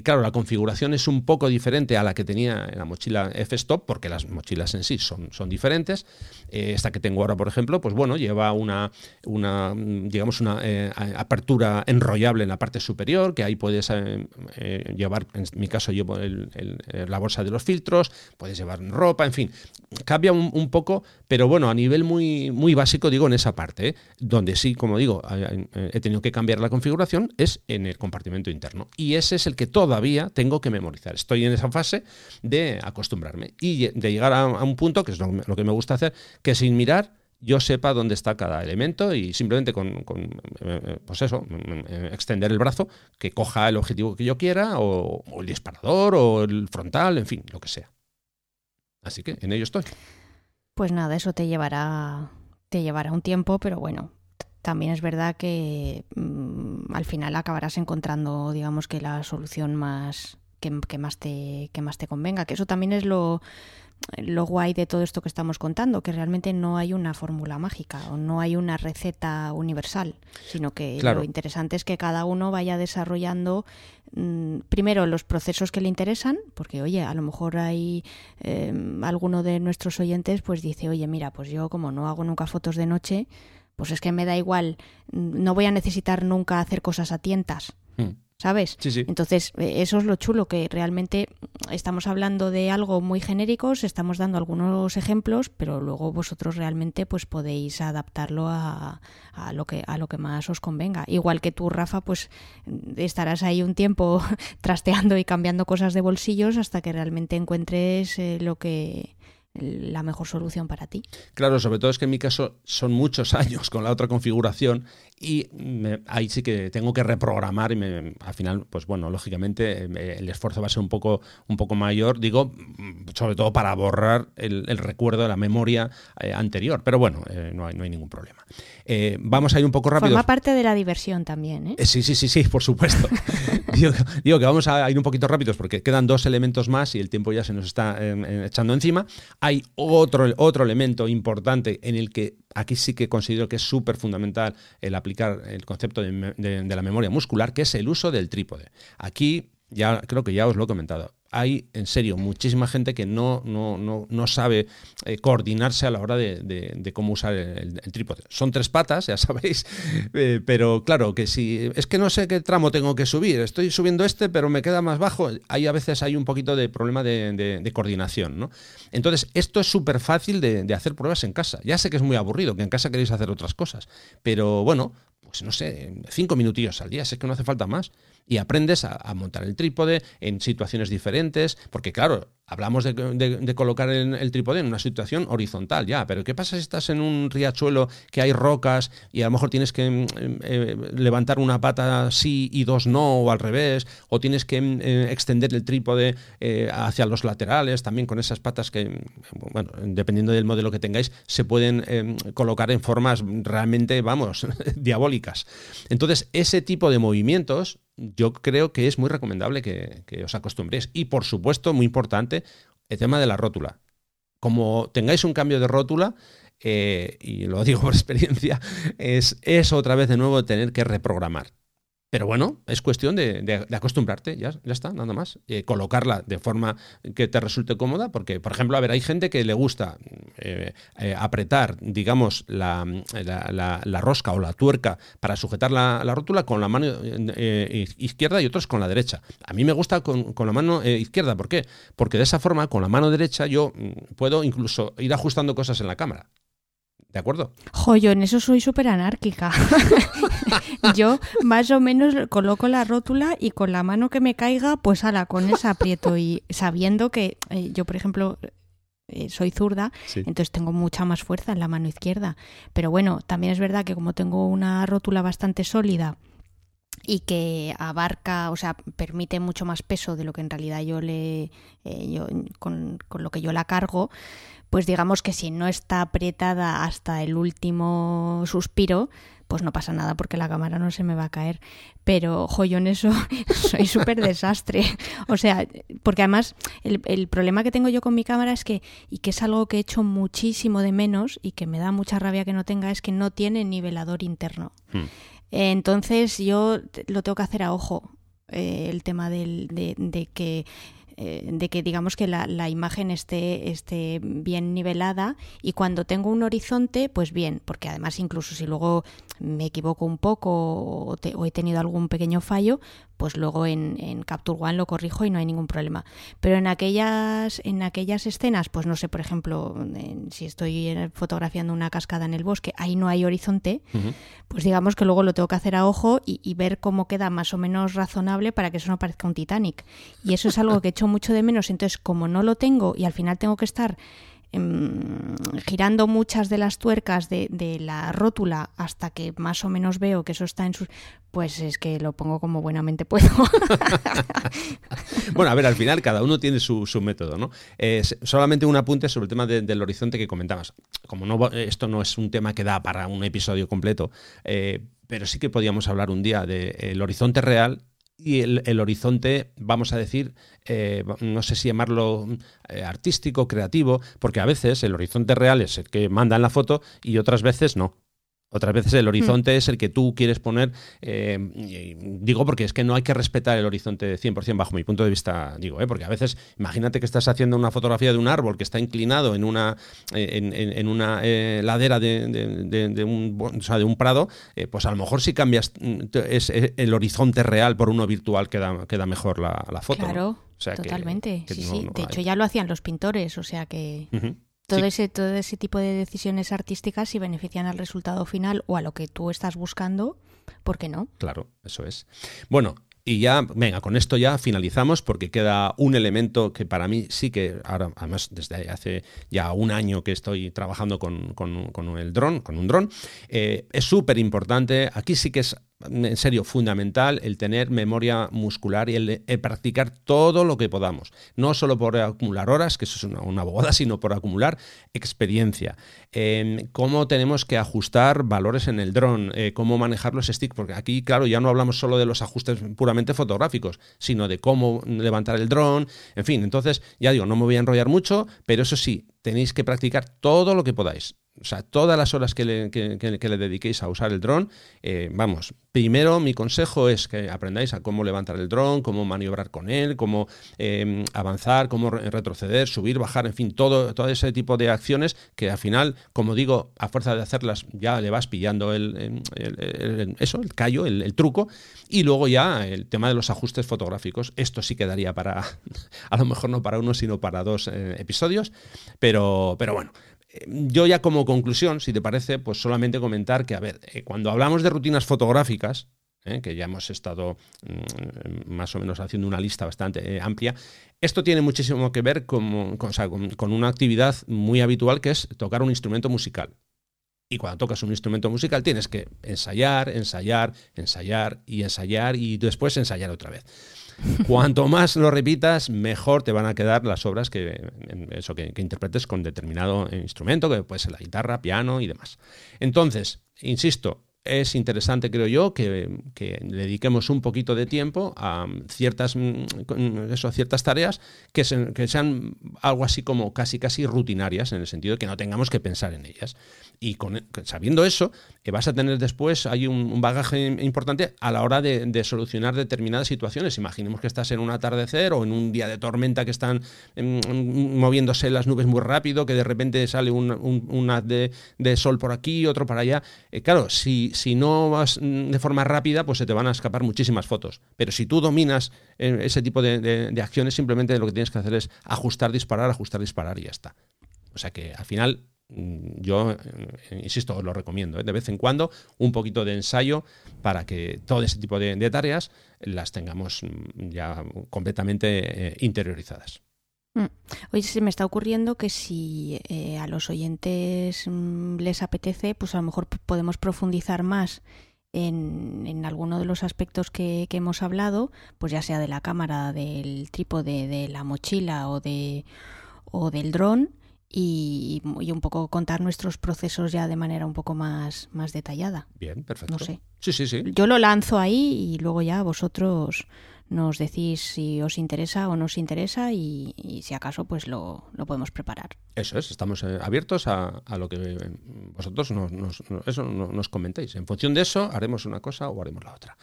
Claro, la configuración es un poco diferente a la que tenía en la mochila F-Stop porque las mochilas en sí son, son diferentes. esta que tengo ahora, por ejemplo, pues bueno, lleva una, una digamos, una apertura enrollable en la parte superior que ahí puedes llevar, en mi caso llevo la bolsa de los filtros, puedes llevar ropa, en fin, cambia un, poco, pero bueno, a nivel muy, muy básico, digo, en esa parte, ¿eh? donde sí, como digo, he tenido que cambiar la configuración, es en el compartimento interno. Y ese es el que todavía tengo que memorizar. Estoy en esa fase de acostumbrarme y de llegar a, un punto, que es lo, que me gusta hacer, que sin mirar yo sepa dónde está cada elemento y simplemente con, eh, pues eso, extender el brazo, que coja el objetivo que yo quiera, o, el disparador, o el frontal, en fin, lo que sea. Así que en ello estoy. Pues nada, eso te llevará, te llevará un tiempo, pero bueno, también es verdad que mm, al final acabarás encontrando, digamos que la solución más que, más te, que más te convenga, que eso también es lo lo guay de todo esto que estamos contando, que realmente no hay una fórmula mágica o no hay una receta universal, sino que lo interesante es que cada uno vaya desarrollando mm, primero los procesos que le interesan, porque oye, a lo mejor hay em, alguno de nuestros oyentes pues dice, oye, mira, pues yo como no hago nunca fotos de noche, pues es que me da igual, mm, no voy a necesitar nunca hacer cosas a tientas. Hmm. ¿sabes? Sí, sí. Entonces, eh, eso es lo chulo, que realmente estamos hablando de algo muy genérico, estamos dando algunos ejemplos, pero luego vosotros realmente pues podéis adaptarlo a, a, lo que a lo que más os convenga. Igual que tú, Rafa, pues estarás ahí un tiempo trasteando y cambiando cosas de bolsillos hasta que realmente encuentres eh, lo que la mejor solución para ti. Claro, sobre todo es que en mi caso son muchos años con la otra configuración y ahí sí que tengo que reprogramar y me, al final, pues bueno, lógicamente eh, el esfuerzo va a ser un poco, un poco mayor, digo, sobre todo para borrar el, recuerdo de la memoria eh, anterior, pero bueno, eh, no, hay, no hay ningún problema. vamos a ir un poco rápido. Forma parte de la diversión también, ¿eh? sí, sí, sí, sí, por supuesto. digo, digo, que vamos a ir un poquito rápidos porque quedan dos elementos más y el tiempo ya se nos está echando encima. Hay otro, otro elemento importante en el que aquí sí que considero que es súper fundamental el aplicar el concepto de, la memoria muscular, que es el uso del trípode. Aquí ya creo que ya os lo he comentado hay, en serio, muchísima gente que no, no, no, no sabe eh, coordinarse a la hora de, cómo usar el, trípode. Son tres patas, ya sabéis, eh, pero claro, que si es que no sé qué tramo tengo que subir, estoy subiendo este, pero me queda más bajo, ahí a veces hay un poquito de problema de, coordinación. ¿no? Entonces, esto es súper fácil de hacer pruebas en casa. Ya sé que es muy aburrido, que en casa queréis hacer otras cosas, pero bueno, pues no sé, cinco minutillos al día, sé que no hace falta más y aprendes a, montar el trípode en situaciones diferentes, porque claro, hablamos de, colocar el, trípode en una situación horizontal ya, pero ¿qué pasa si estás en un riachuelo que hay rocas y a lo mejor tienes que mm, eh, levantar una pata sí y dos no, o al revés, o tienes que mm, eh, extender el trípode eh, hacia los laterales, también con esas patas que, bueno, dependiendo del modelo que tengáis, se pueden colocar en formas realmente, vamos, diabólicas. Entonces, ese tipo de movimientos yo creo que es muy recomendable que, os acostumbréis. Y por supuesto, muy importante, el tema de la rótula. Como tengáis un cambio de rótula, eh, y lo digo por experiencia, es, es otra vez de nuevo tener que reprogramar. Pero bueno, es cuestión de, acostumbrarte, ya, está, nada más. Eh, colocarla de forma que te resulte cómoda, porque, por ejemplo, a ver, hay gente que le gusta eh, eh, apretar, digamos, la, rosca o la tuerca para sujetar la, rótula con la mano izquierda y otros con la derecha. A mí me gusta con, con la mano izquierda, ¿por qué? Porque de esa forma, con la mano derecha, yo mm, puedo incluso ir ajustando cosas en la cámara. ¿De acuerdo? Jo, yo en eso soy súper anárquica. yo más o menos coloco la rótula y con la mano que me caiga, pues ala, con esa aprieto. Y sabiendo que eh, yo, por ejemplo, eh, soy zurda, entonces tengo mucha más fuerza en la mano izquierda. Pero bueno, también es verdad que como tengo una rótula bastante sólida y que abarca, o sea, permite mucho más peso de lo que en realidad yo le, eh, yo, con, con, lo que yo la cargo, pues digamos que si no está apretada hasta el último suspiro, pues no pasa nada porque la cámara no se me va a caer. Pero, yo en eso soy súper desastre. O sea, porque además el, el, problema que tengo yo con mi cámara es que, y que es algo que he hecho muchísimo de menos y que me da mucha rabia que no tenga, es que no tiene nivelador interno. Hmm. Entonces yo lo tengo que hacer a ojo. Eh, el tema del, de, de que eh, de que digamos que la, la, imagen esté, esté bien nivelada y cuando tengo un horizonte, pues bien, porque además incluso si luego me equivoco un poco o, o he tenido algún pequeño fallo, pues luego en, en, Capture One lo corrijo y no hay ningún problema. Pero en aquellas, en aquellas escenas, pues no sé, por ejemplo, si estoy fotografiando una cascada en el bosque, ahí no hay horizonte, pues digamos que luego lo tengo que hacer a ojo y, y, ver cómo queda más o menos razonable para que eso no parezca un Titanic. Y eso es algo que he hecho mucho de menos, entonces como no lo tengo y al final tengo que estar girando muchas de las tuercas de, la rótula hasta que más o menos veo que eso está en sus... Pues es que lo pongo como buenamente puedo. bueno, a ver, al final cada uno tiene su, método, ¿no? solamente un apunte sobre el tema del horizonte que comentabas. Como no, esto no es un tema que da para un episodio completo, eh, pero sí que podíamos hablar un día del horizonte real y el, horizonte, vamos a decir, eh, no sé si llamarlo eh, artístico, creativo, porque a veces el horizonte real es el que manda en la foto y otras veces no. Otras veces el horizonte es el que tú quieres poner, eh, digo porque es que no hay que respetar el horizonte 100% bajo mi punto de vista, digo, ¿eh? porque a veces imagínate que estás haciendo una fotografía de un árbol que está inclinado en una, en, en, una eh, ladera de, de, un, o sea, de un prado, eh, pues a lo mejor si cambias mm, es, el horizonte real por uno virtual queda, queda mejor la, la foto. Claro, totalmente. sí, sí. de hecho ya lo hacían los pintores, o sea que todo, ese, todo ese tipo de decisiones artísticas, si benefician al resultado final o a lo que tú estás buscando, ¿por qué no? Claro, eso es. Bueno, y ya, venga, con esto ya finalizamos porque queda un elemento que para mí sí que, ahora, además desde hace ya un año que estoy trabajando con, el dron, con un dron, eh, es súper importante. Aquí sí que es en serio, fundamental el tener memoria muscular y el, practicar todo lo que podamos. No solo por acumular horas, que eso es una, una sino por acumular experiencia. cómo tenemos que ajustar valores en el dron, eh, cómo manejar los sticks, porque aquí, claro, ya no hablamos solo de los ajustes puramente fotográficos, sino de cómo levantar el dron, en fin, entonces, ya digo, no me voy a enrollar mucho, pero eso sí, tenéis que practicar todo lo que podáis o sea, todas las horas que le, dediquéis a usar el dron, eh, vamos, primero mi consejo es que aprendáis a cómo levantar el dron, cómo maniobrar con él, cómo em, avanzar, cómo retroceder, subir, bajar, en fin, todo, todo ese tipo de acciones que al final, como digo, a fuerza de hacerlas ya le vas pillando el, em, eso, el callo, el, truco, y luego ya el tema de los ajustes fotográficos. Esto sí quedaría para, a lo mejor no para uno, sino para dos eh, episodios, pero, pero bueno yo ya como conclusión, si te parece, pues solamente comentar que, a ver, eh, cuando hablamos de rutinas fotográficas, eh, que ya hemos estado mm, más o menos haciendo una lista bastante eh, amplia, esto tiene muchísimo que ver con, con, una actividad muy habitual que es tocar un instrumento musical. Y cuando tocas un instrumento musical tienes que ensayar, ensayar, ensayar y ensayar y después ensayar otra vez. Cuanto más lo repitas, mejor te van a quedar las obras que, eso, que, interpretes con determinado instrumento, que puede ser la guitarra, piano y demás. Entonces, insisto, es interesante, creo yo, que, dediquemos un poquito de tiempo a ciertas, mm, eso, ciertas tareas que, que, sean algo así como casi casi rutinarias, en el sentido de que no tengamos que pensar en ellas. Y con, sabiendo eso, vas a tener después hay un, bagaje importante a la hora de, solucionar determinadas situaciones. Imaginemos que estás en un atardecer o en un día de tormenta que están em, moviéndose las nubes muy rápido, que de repente sale un, haz de, sol por aquí, otro para allá. Eh, claro, si, si no vas mm, de forma rápida, pues se te van a escapar muchísimas fotos. Pero si tú dominas eh, ese tipo de, de acciones, simplemente lo que tienes que hacer es ajustar, disparar, ajustar, disparar y ya está. O sea que al final yo, eh, insisto, os lo recomiendo, ¿eh? de vez en cuando un poquito de ensayo para que todo ese tipo de, tareas las tengamos mm, ya completamente eh, interiorizadas. Mm. Hoy se me está ocurriendo que si a los oyentes les apetece, pues a lo mejor podemos profundizar más en, alguno de los aspectos que, que, hemos hablado, pues ya sea de la cámara, del trípode, de la mochila o de o del dron y, un poco contar nuestros procesos ya de manera un poco más, más detallada. Bien, perfecto. No sé. Sí, sí, sí. Yo lo lanzo ahí y luego ya vosotros nos decís si os interesa o no os interesa y, si acaso pues lo, podemos preparar. Eso es, estamos eh, abiertos a, lo que vosotros nos, eso, nos comentéis. En función de eso haremos una cosa o haremos la otra.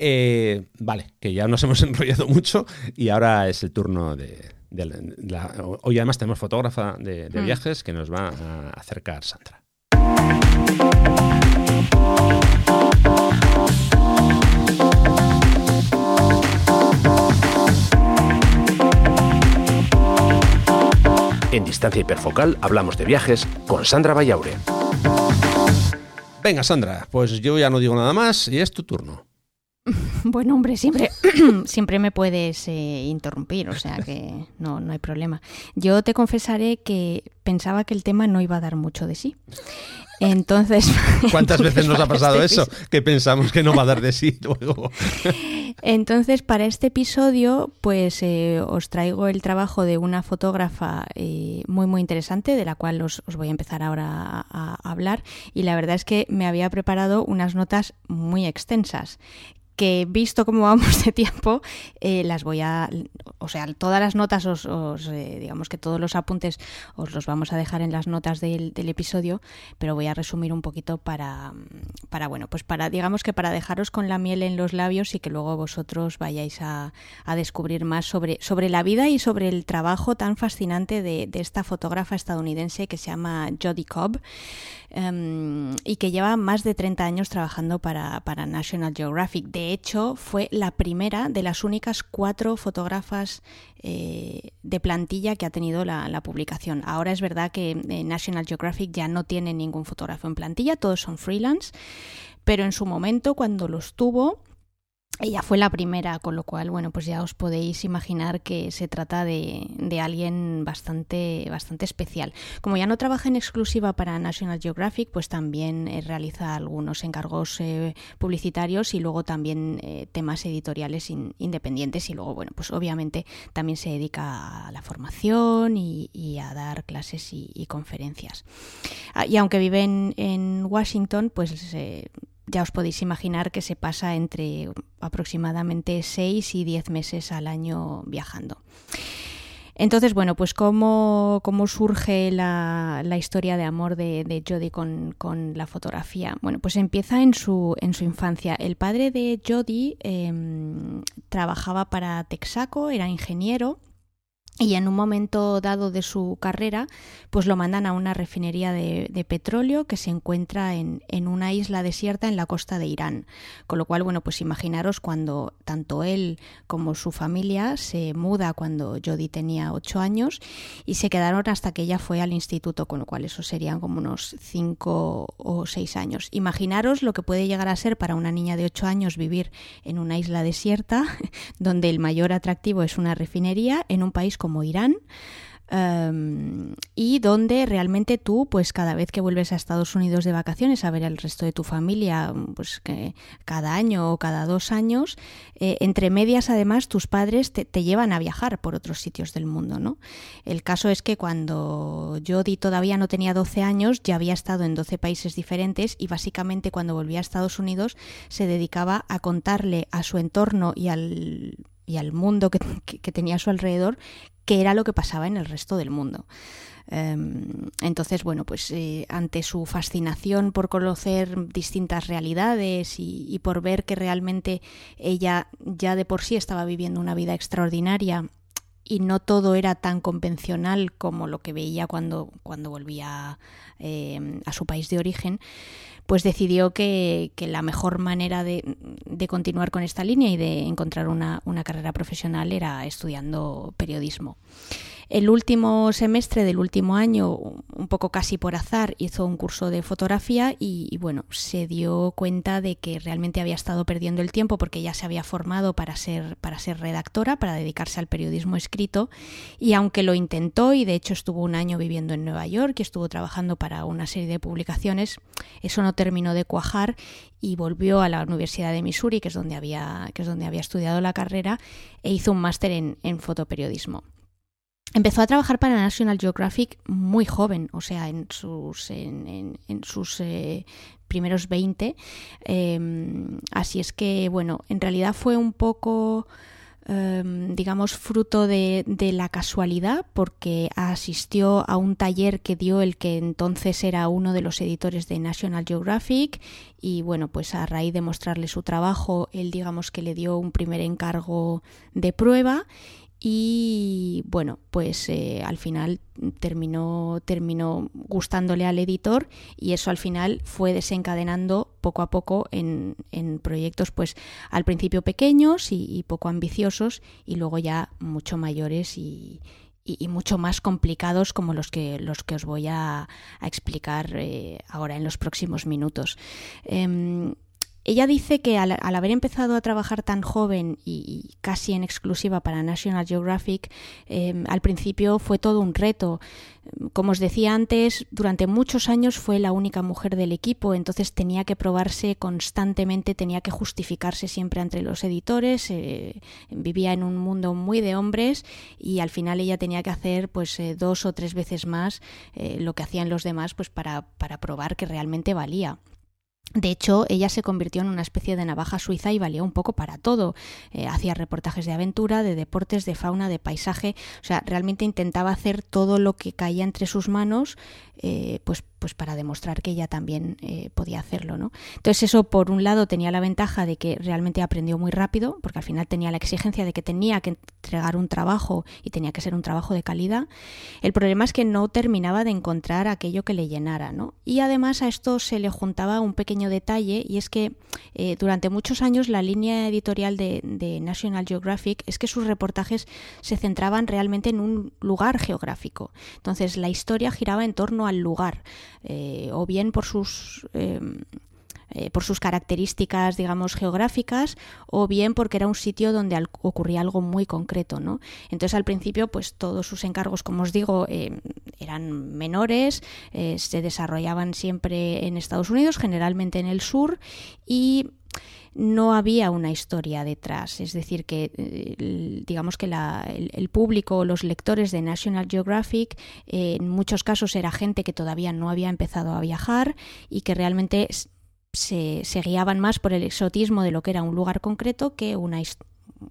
Eh, vale, que ya nos hemos enrollado mucho y ahora es el turno de, hoy además tenemos fotógrafa de, mm. viajes que nos va a acercar Sandra. En Distancia Hiperfocal hablamos de viajes con Sandra Vallaure. Venga, Sandra, pues yo ya no digo nada más y es tu turno. Bueno, hombre, siempre, siempre me puedes eh, interrumpir, o sea que no, no hay problema. Yo te confesaré que pensaba que el tema no iba a dar mucho de sí. Entonces. ¿Cuántas veces nos ha pasado este eso? Que pensamos que no va a dar de sí luego. Entonces, para este episodio, pues eh, os traigo el trabajo de una fotógrafa eh, muy, muy interesante, de la cual os, os, voy a empezar ahora a, hablar. Y la verdad es que me había preparado unas notas muy extensas que visto cómo vamos de tiempo, eh, las voy a, o sea, todas las notas, os, eh, digamos que todos los apuntes os los vamos a dejar en las notas del, episodio, pero voy a resumir un poquito para, para, bueno, pues para, digamos que para dejaros con la miel en los labios y que luego vosotros vayáis a, descubrir más sobre, sobre la vida y sobre el trabajo tan fascinante de, esta fotógrafa estadounidense que se llama Jodie Cobb. Em, y que lleva más de 30 años trabajando para, National Geographic. De hecho, fue la primera de las únicas cuatro fotógrafas eh, de plantilla que ha tenido la, publicación. Ahora es verdad que eh, National Geographic ya no tiene ningún fotógrafo en plantilla, todos son freelance, pero en su momento, cuando los tuvo, ella fue la primera, con lo cual, bueno, pues ya os podéis imaginar que se trata de, de, alguien bastante, bastante especial. Como ya no trabaja en exclusiva para National Geographic, pues también eh, realiza algunos encargos eh, publicitarios y luego también eh, temas editoriales independientes y luego, bueno, pues obviamente también se dedica a la formación y, a dar clases y, conferencias. Ah, y aunque vive en, en Washington, pues ya os podéis imaginar que se pasa entre aproximadamente 6 y 10 meses al año viajando. Entonces, bueno, pues cómo, cómo surge la, historia de amor de, de Jodie con, la fotografía. Bueno, pues empieza en su, en su infancia. El padre de Jodie em, trabajaba para Texaco, era ingeniero y en un momento dado de su carrera, pues lo mandan a una refinería de, petróleo que se encuentra en, en, una isla desierta en la costa de Irán. Con lo cual, bueno, pues imaginaros cuando tanto él como su familia se muda cuando Jodie tenía ocho años y se quedaron hasta que ella fue al instituto, con lo cual eso serían como unos cinco o seis años. Imaginaros lo que puede llegar a ser para una niña de ocho años vivir en una isla desierta, donde el mayor atractivo es una refinería, en un país como como Irán, Em, y donde realmente tú, pues cada vez que vuelves a Estados Unidos de vacaciones a ver al resto de tu familia, pues que cada año o cada dos años, eh, entre medias además tus padres te, llevan a viajar por otros sitios del mundo, ¿no? El caso es que cuando Jody todavía no tenía 12 años, ya había estado en 12 países diferentes y básicamente cuando volvía a Estados Unidos se dedicaba a contarle a su entorno y al y al mundo que, tenía a su alrededor qué era lo que pasaba en el resto del mundo. Em, entonces, bueno, pues eh, ante su fascinación por conocer distintas realidades y, por ver que realmente ella ya de por sí estaba viviendo una vida extraordinaria y no todo era tan convencional como lo que veía cuando, cuando volvía em, a su país de origen, pues decidió que, la mejor manera de, continuar con esta línea y de encontrar una, una carrera profesional era estudiando periodismo. El último semestre del último año, un poco casi por azar, hizo un curso de fotografía y, bueno, se dio cuenta de que realmente había estado perdiendo el tiempo porque ya se había formado para ser, para ser redactora, para dedicarse al periodismo escrito y aunque lo intentó y de hecho estuvo un año viviendo en Nueva York y estuvo trabajando para una serie de publicaciones, eso no terminó de cuajar y volvió a la Universidad de Missouri, que es donde había, que es donde había estudiado la carrera, e hizo un máster en, en fotoperiodismo. Empezó a trabajar para National Geographic muy joven, o sea, en sus, en, sus eh, primeros 20. Em, así es que, bueno, en realidad fue un poco, em, digamos, fruto de, de, la casualidad, porque asistió a un taller que dio el que entonces era uno de los editores de National Geographic y, bueno, pues a raíz de mostrarle su trabajo, él, digamos, que le dio un primer encargo de prueba y bueno, pues eh, al final terminó, terminó gustándole al editor y eso al final fue desencadenando poco a poco en, en proyectos pues al principio pequeños y, poco ambiciosos y luego ya mucho mayores y, y, mucho más complicados como los que, los que os voy a, explicar eh, ahora en los próximos minutos. Em, ella dice que al, haber empezado a trabajar tan joven y, casi en exclusiva para National Geographic, em, al principio fue todo un reto. Como os decía antes, durante muchos años fue la única mujer del equipo, entonces tenía que probarse constantemente, tenía que justificarse siempre entre los editores, eh, vivía en un mundo muy de hombres y al final ella tenía que hacer pues eh, dos o tres veces más eh, lo que hacían los demás pues para, para probar que realmente valía. De hecho, ella se convirtió en una especie de navaja suiza y valía un poco para todo. Eh, hacía reportajes de aventura, de deportes, de fauna, de paisaje. O sea, realmente intentaba hacer todo lo que caía entre sus manos, eh, pues pues para demostrar que ella también eh, podía hacerlo, ¿no? Entonces eso por un lado tenía la ventaja de que realmente aprendió muy rápido, porque al final tenía la exigencia de que tenía que entregar un trabajo y tenía que ser un trabajo de calidad. El problema es que no terminaba de encontrar aquello que le llenara, ¿no? Y además a esto se le juntaba un pequeño detalle y es que eh, durante muchos años la línea editorial de, National Geographic es que sus reportajes se centraban realmente en un lugar geográfico. Entonces la historia giraba en torno al lugar. Eh, o bien por sus em, eh, por sus características, digamos, geográficas, o bien porque era un sitio donde ocurría algo muy concreto, ¿no? Entonces, al principio, pues todos sus encargos, como os digo, em, eran menores, eh, se desarrollaban siempre en Estados Unidos, generalmente en el sur, y no había una historia detrás. Es decir, que eh, digamos que el, público, los lectores de National Geographic, eh, en muchos casos era gente que todavía no había empezado a viajar y que realmente se, se guiaban más por el exotismo de lo que era un lugar concreto que una,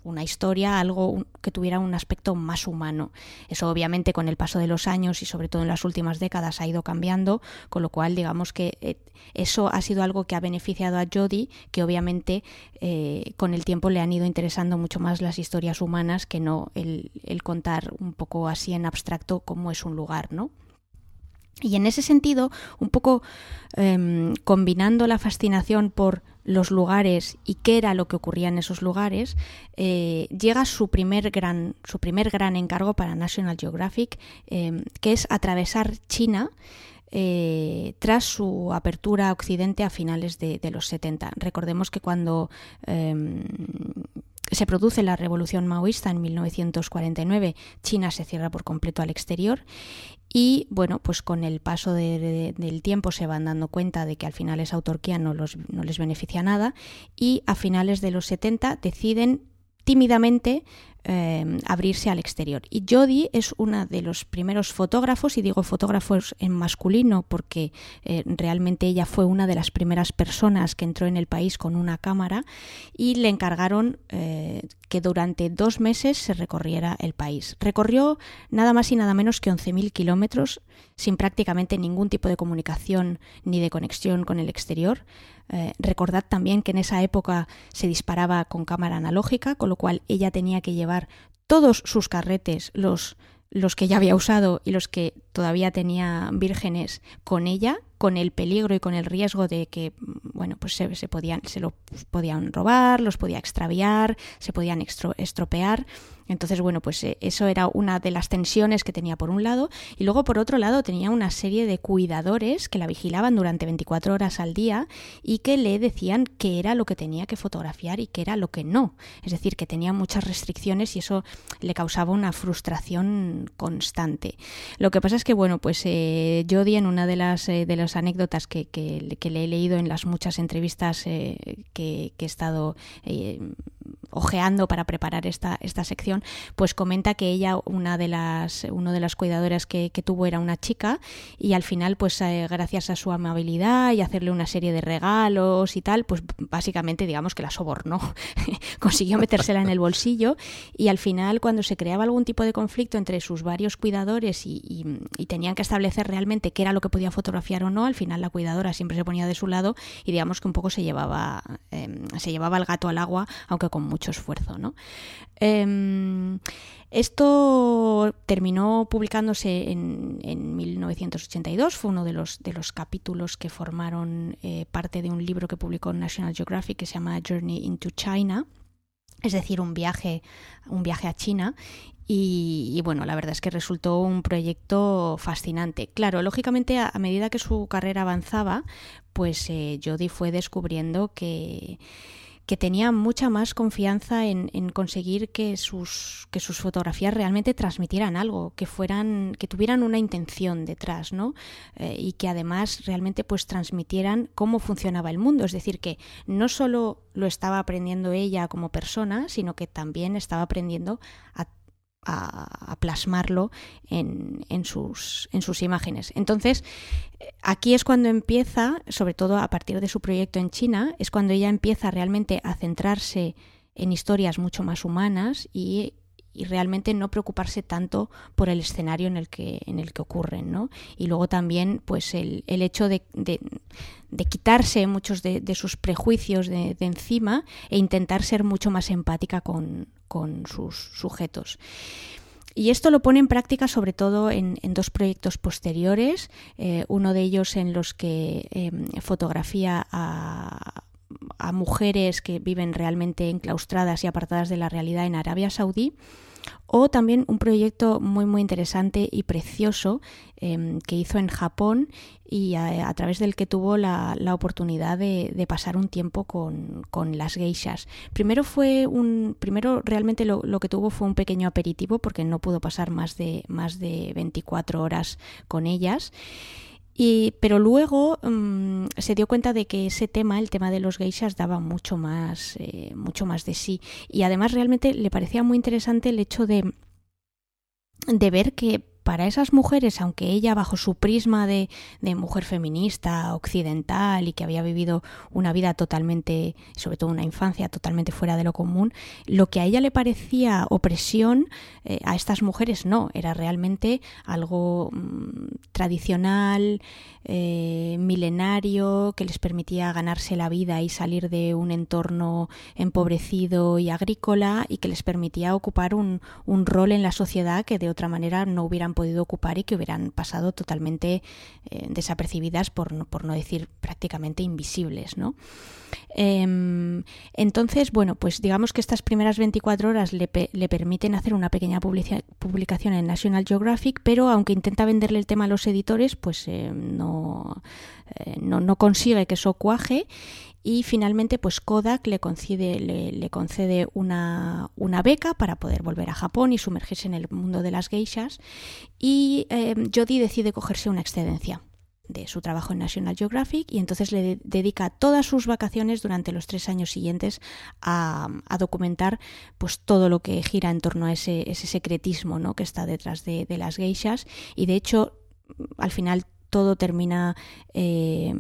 una historia, algo que tuviera un aspecto más humano. Eso obviamente con el paso de los años y sobre todo en las últimas décadas ha ido cambiando, con lo cual digamos que eh, eso ha sido algo que ha beneficiado a Jodie, que obviamente eh, con el tiempo le han ido interesando mucho más las historias humanas que no el, contar un poco así en abstracto cómo es un lugar, ¿no? Y en ese sentido, un poco em, combinando la fascinación por los lugares y qué era lo que ocurría en esos lugares, eh, llega su primer, gran, su primer gran encargo para National Geographic, em, que es atravesar China eh, tras su apertura a Occidente a finales de, los 70. Recordemos que cuando em, se produce la revolución maoísta en 1949, China se cierra por completo al exterior y bueno, pues con el paso del tiempo se van dando cuenta de que al final esa autarquía no, no les beneficia nada y a finales de los 70 deciden tímidamente Em, abrirse al exterior. Y Jodie es una de los primeros fotógrafos, y digo fotógrafos en masculino porque eh, realmente ella fue una de las primeras personas que entró en el país con una cámara y le encargaron eh, que durante dos meses se recorriera el país. Recorrió nada más y nada menos que 11.000 kilómetros sin prácticamente ningún tipo de comunicación ni de conexión con el exterior. Eh, recordad también que en esa época se disparaba con cámara analógica, con lo cual ella tenía que llevar todos sus carretes, los, los que ya había usado y los que todavía tenía vírgenes con ella, con el peligro y con el riesgo de que, bueno, pues se, se podían, se los podían robar, los podía extraviar, se podían estropear. Entonces, bueno, pues eh, eso era una de las tensiones que tenía por un lado y luego por otro lado tenía una serie de cuidadores que la vigilaban durante 24 horas al día y que le decían qué era lo que tenía que fotografiar y qué era lo que no. Es decir, que tenía muchas restricciones y eso le causaba una frustración constante. Lo que pasa es que, bueno, pues eh, Jodie en una de las, eh, de las anécdotas que, le he leído en las muchas entrevistas que, que, he estado ojeando para preparar esta, esta sección, pues comenta que ella, una de las, uno de las cuidadoras que, tuvo era una chica y al final, pues eh, gracias a su amabilidad y hacerle una serie de regalos y tal, pues básicamente digamos que la sobornó, consiguió metérsela en el bolsillo y al final cuando se creaba algún tipo de conflicto entre sus varios cuidadores y, tenían que establecer realmente qué era lo que podía fotografiar o no, al final la cuidadora siempre se ponía de su lado y digamos que un poco se llevaba, em, se llevaba el gato al agua, aunque con mucho esfuerzo. ¿no? Em, esto terminó publicándose en, 1982, fue uno de los, de los capítulos que formaron eh, parte de un libro que publicó National Geographic que se llama Journey into China, es decir, un viaje, un viaje a China. Y, bueno, la verdad es que resultó un proyecto fascinante. Claro, lógicamente a, medida que su carrera avanzaba, pues eh, fue descubriendo que que tenía mucha más confianza en, conseguir que sus, que sus fotografías realmente transmitieran algo, que fueran, que tuvieran una intención detrás, ¿no? Eh, y que además realmente pues transmitieran cómo funcionaba el mundo. Es decir, que no solo lo estaba aprendiendo ella como persona, sino que también estaba aprendiendo a a, plasmarlo en, sus imágenes. Entonces, aquí es cuando empieza, sobre todo a partir de su proyecto en China, es cuando ella empieza realmente a centrarse en historias mucho más humanas y y realmente no preocuparse tanto por el escenario en el que, en el que ocurren, ¿no? Y luego también, pues, el, el hecho de, de, quitarse muchos de, sus prejuicios de, encima e intentar ser mucho más empática con, con sus sujetos. Y esto lo pone en práctica sobre todo en, dos proyectos posteriores, eh, uno de ellos en los que em, fotografía a mujeres que viven realmente enclaustradas y apartadas de la realidad en Arabia Saudí o también un proyecto muy muy interesante y precioso em, que hizo en Japón y a, través del que tuvo la, oportunidad de, pasar un tiempo con, las geishas. Primero fue un, primero realmente lo, lo, que tuvo fue un pequeño aperitivo porque no pudo pasar más de, más de 24 horas con ellas pero luego mm, se dio cuenta de que ese tema, el tema de los geishas, daba mucho más, eh, mucho más de sí. Y además realmente le parecía muy interesante el hecho de, de ver que para esas mujeres, aunque ella bajo su prisma de, mujer feminista, occidental y que había vivido una vida totalmente, sobre todo una infancia totalmente fuera de lo común, lo que a ella le parecía opresión, eh, a estas mujeres no, era realmente algo mm, tradicional, eh, milenario, que les permitía ganarse la vida y salir de un entorno empobrecido y agrícola y que les permitía ocupar un, un rol en la sociedad que de otra manera no hubieran podido ocupar y que hubieran pasado totalmente eh, desapercibidas, por no, por no decir prácticamente invisibles. ¿no? Em, entonces, bueno, pues digamos que estas primeras 24 horas le, le permiten hacer una pequeña publicación en National Geographic, pero aunque intenta venderle el tema a los editores, pues eh, no, no, no consigue que eso cuaje y finalmente pues Kodak le concede, le, concede una, una, beca para poder volver a Japón y sumergirse en el mundo de las geishas y eh, Jody decide cogerse una excedencia de su trabajo en National Geographic y entonces le dedica todas sus vacaciones durante los tres años siguientes a, documentar pues todo lo que gira en torno a ese, ese secretismo ¿no? que está detrás de, las geishas y de hecho al final todo termina eh,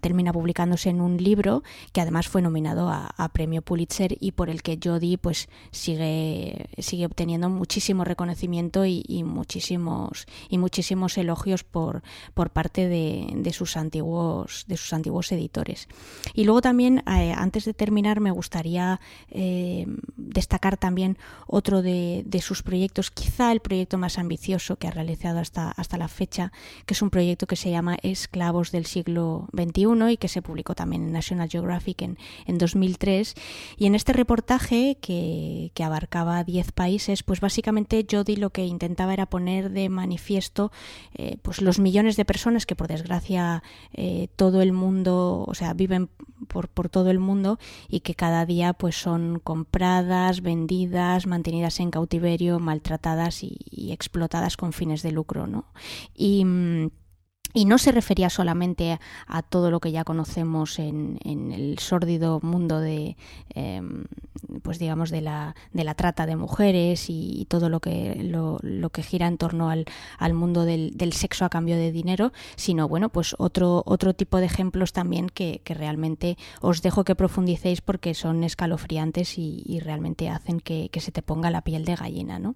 termina publicándose en un libro que además fue nominado a, premio Pulitzer y por el que Jodie pues sigue sigue obteniendo muchísimo reconocimiento y, muchísimos y muchísimos elogios por, por parte de, sus antiguos de sus antiguos editores. Y luego también eh, antes de terminar me gustaría eh, destacar también otro de, de, sus proyectos quizá el proyecto más ambicioso que ha realizado hasta hasta la fecha que es un proyecto que se llama Esclavos del siglo XXI y que se publicó también en National Geographic en, en 2003. Y en este reportaje, que, que abarcaba 10 países, pues básicamente Jody lo que intentaba era poner de manifiesto eh, pues los millones de personas que por desgracia eh, todo el mundo, o sea, viven por, por todo el mundo y que cada día pues son compradas, vendidas, mantenidas en cautiverio, maltratadas y, explotadas con fines de lucro, ¿no? Mm, y no se refería solamente a, todo lo que ya conocemos en, el sórdido mundo de, em, pues digamos, de la, de la trata de mujeres y, todo lo que, lo, lo, que gira en torno al, al mundo del, del, sexo a cambio de dinero, sino, bueno, pues otro, otro tipo de ejemplos también que, que realmente os dejo que profundicéis porque son escalofriantes y, y realmente hacen que, que se te ponga la piel de gallina, ¿no?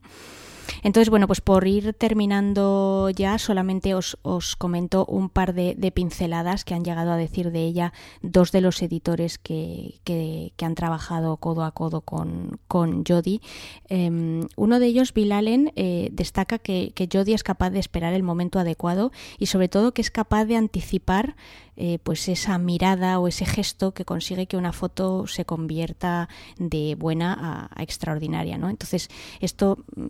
Entonces, bueno, pues por ir terminando ya, solamente os, os comento un par de, pinceladas que han llegado a decir de ella dos de los editores que, que, han trabajado codo a codo con, con Jodie. Em, uno de ellos, Bill Allen, eh, destaca que, que es capaz de esperar el momento adecuado y sobre todo que es capaz de anticipar eh, pues esa mirada o ese gesto que consigue que una foto se convierta de buena a, extraordinaria, ¿no? Entonces, esto mm,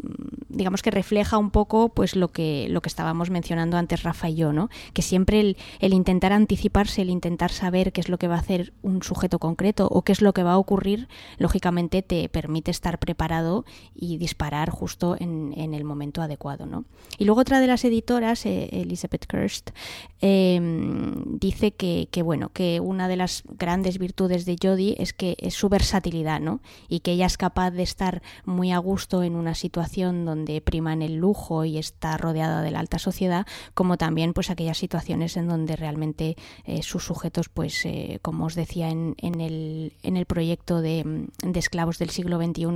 digamos que refleja un poco pues lo que, lo que estábamos mencionando antes Rafa y yo, ¿no? Que siempre el, intentar anticiparse, el intentar saber qué es lo que va a hacer un sujeto concreto o qué es lo que va a ocurrir, lógicamente te permite estar preparado y disparar justo en, el momento adecuado, ¿no? Y luego otra de las editoras, eh, Elizabeth Kirst, eh, dice dice que, bueno, que una de las grandes virtudes de Jodie es que es su versatilidad, ¿no? Y que ella es capaz de estar muy a gusto en una situación donde priman el lujo y está rodeada de la alta sociedad, como también pues aquellas situaciones en donde realmente eh, sus sujetos, pues eh, como os decía en, el, en el proyecto de, de, esclavos del siglo XXI,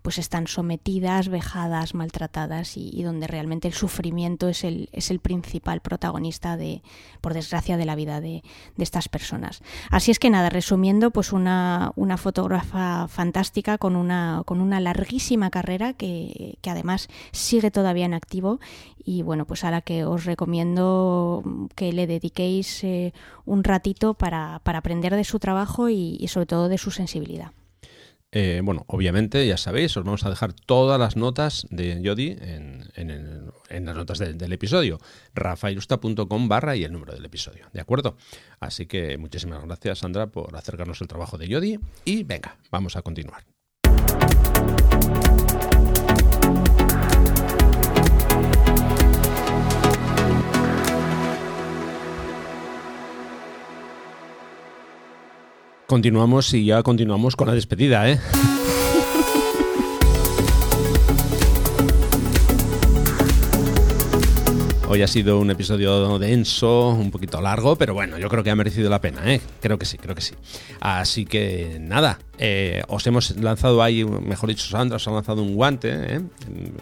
pues están sometidas, vejadas, maltratadas y, y donde realmente el sufrimiento es el, es el principal protagonista de, por desgracia, de la vida de, estas personas. Así es que nada, resumiendo, pues una, una fotógrafa fantástica con una, con una larguísima carrera que, además sigue todavía en activo y bueno, pues a la que os recomiendo que le dediquéis eh, un ratito para, aprender de su trabajo y sobre todo de su sensibilidad. Eh, bueno, obviamente, ya sabéis, os vamos a dejar todas las notas de Yodi en, las notas del episodio. rafailusta.com barra y el número del episodio, ¿de acuerdo? Así que muchísimas gracias, Sandra, por acercarnos el trabajo de Yodi. Y venga, vamos a continuar. Continuamos y ya continuamos con la despedida, ¿eh? Hoy ha sido un episodio denso, un poquito largo, pero bueno, yo creo que ha merecido la pena, ¿eh? Creo que sí, creo que sí. Así que nada, Eh, os hemos lanzado ahí, mejor dicho, Sandra os ha lanzado un guante ¿eh?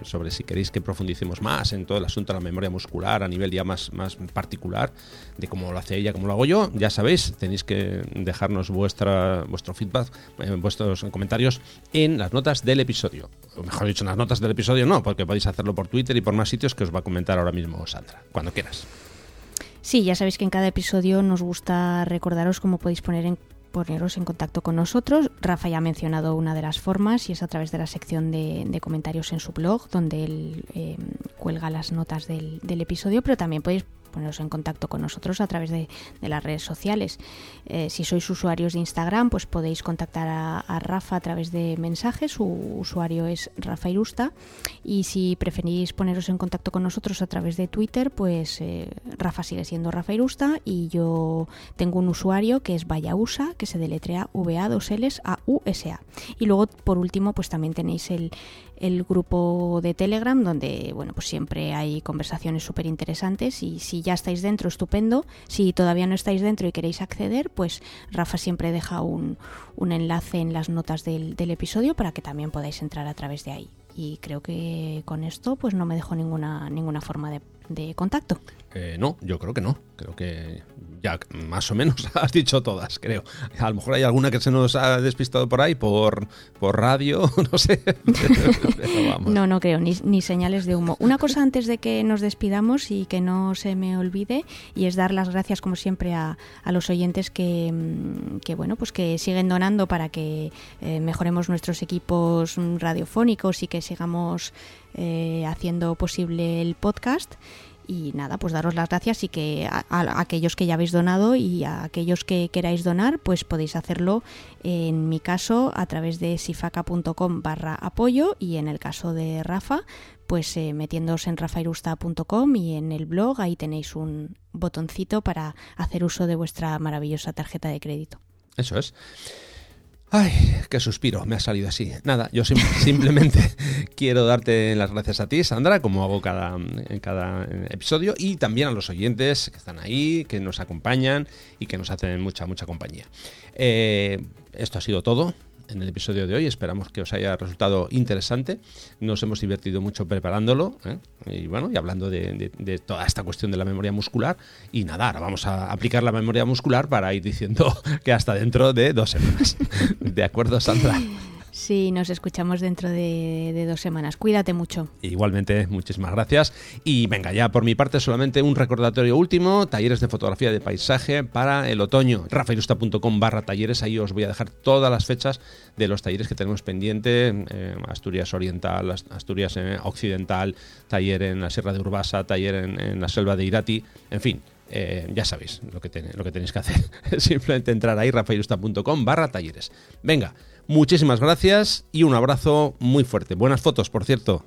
sobre si queréis que profundicemos más en todo el asunto de la memoria muscular a nivel ya más, más particular, de cómo lo hace ella, cómo lo hago yo. Ya sabéis, tenéis que dejarnos vuestra, vuestro feedback, eh, vuestros comentarios en las notas del episodio. Mejor dicho, en las notas del episodio no, porque podéis hacerlo por Twitter y por más sitios que os va a comentar ahora mismo Sandra, cuando quieras. Sí, ya sabéis que en cada episodio nos gusta recordaros cómo podéis poner en poneros en contacto con nosotros. Rafa ya ha mencionado una de las formas y es a través de la sección de, comentarios en su blog, donde él eh, cuelga las notas del, del, episodio, pero también podéis poneros en contacto con nosotros a través de, las redes sociales. Eh, si sois usuarios de Instagram, pues podéis contactar a, Rafa a través de mensajes, su usuario es Rafa Irusta, y si preferís poneros en contacto con nosotros a través de Twitter, pues eh, Rafa sigue siendo Rafa Irusta y yo tengo un usuario que es Vayausa, que se deletrea VA 2 Ls a USA. Y luego, por último, pues también tenéis el, el grupo de Telegram, donde bueno, pues siempre hay conversaciones súper interesantes y si ya estáis dentro, estupendo. Si todavía no estáis dentro y queréis acceder, pues Rafa siempre deja un, un enlace en las notas del, del episodio para que también podáis entrar a través de ahí. Y creo que con esto pues no me dejo ninguna, ninguna forma de, de contacto. Eh, no, yo creo que no. Creo que ya más o menos has dicho todas, creo. A lo mejor hay alguna que se nos ha despistado por ahí, por, por radio, no sé. No, no creo, ni, señales de humo. Una cosa antes de que nos despidamos y que no se me olvide, y es dar las gracias, como siempre, a, a los oyentes que, mm, que, bueno, pues que siguen donando para que eh, mejoremos nuestros equipos radiofónicos y que sigamos eh, haciendo posible el podcast. Y nada, pues daros las gracias y que a, aquellos que ya habéis donado y a aquellos que queráis donar, pues podéis hacerlo en mi caso a través de sifaca.com barra apoyo y en el caso de Rafa, pues eh, metiéndoos en rafairusta.com y en el blog ahí tenéis un botoncito para hacer uso de vuestra maravillosa tarjeta de crédito. Eso es. Ay, qué suspiro, me ha salido así. Nada, yo simplemente quiero darte las gracias a ti, Sandra, como hago cada, en cada episodio, y también a los oyentes que están ahí, que nos acompañan y que nos hacen mucha, mucha compañía. Eh, esto ha sido todo en el episodio de hoy. Esperamos que os haya resultado interesante. Nos hemos divertido mucho preparándolo ¿eh? y bueno, y hablando de, toda esta cuestión de la memoria muscular. Y nada, ahora vamos a aplicar la memoria muscular para ir diciendo que hasta dentro de dos semanas. ¿De acuerdo, Sandra? Sí, nos escuchamos dentro de, dos semanas. Cuídate mucho. Igualmente, muchísimas gracias. Y venga, ya por mi parte solamente un recordatorio último, talleres de fotografía de paisaje para el otoño. rafairusta.com barra talleres, ahí os voy a dejar todas las fechas de los talleres que tenemos pendiente. Eh, Asturias Oriental, Asturias eh, Occidental, taller en la Sierra de Urbasa, taller en, la selva de Irati, en fin. Eh, ya sabéis lo que, lo que tenéis que hacer. Simplemente entrar ahí, rafairusta.com barra talleres. Venga, Muchísimas gracias y un abrazo muy fuerte. Buenas fotos, por cierto.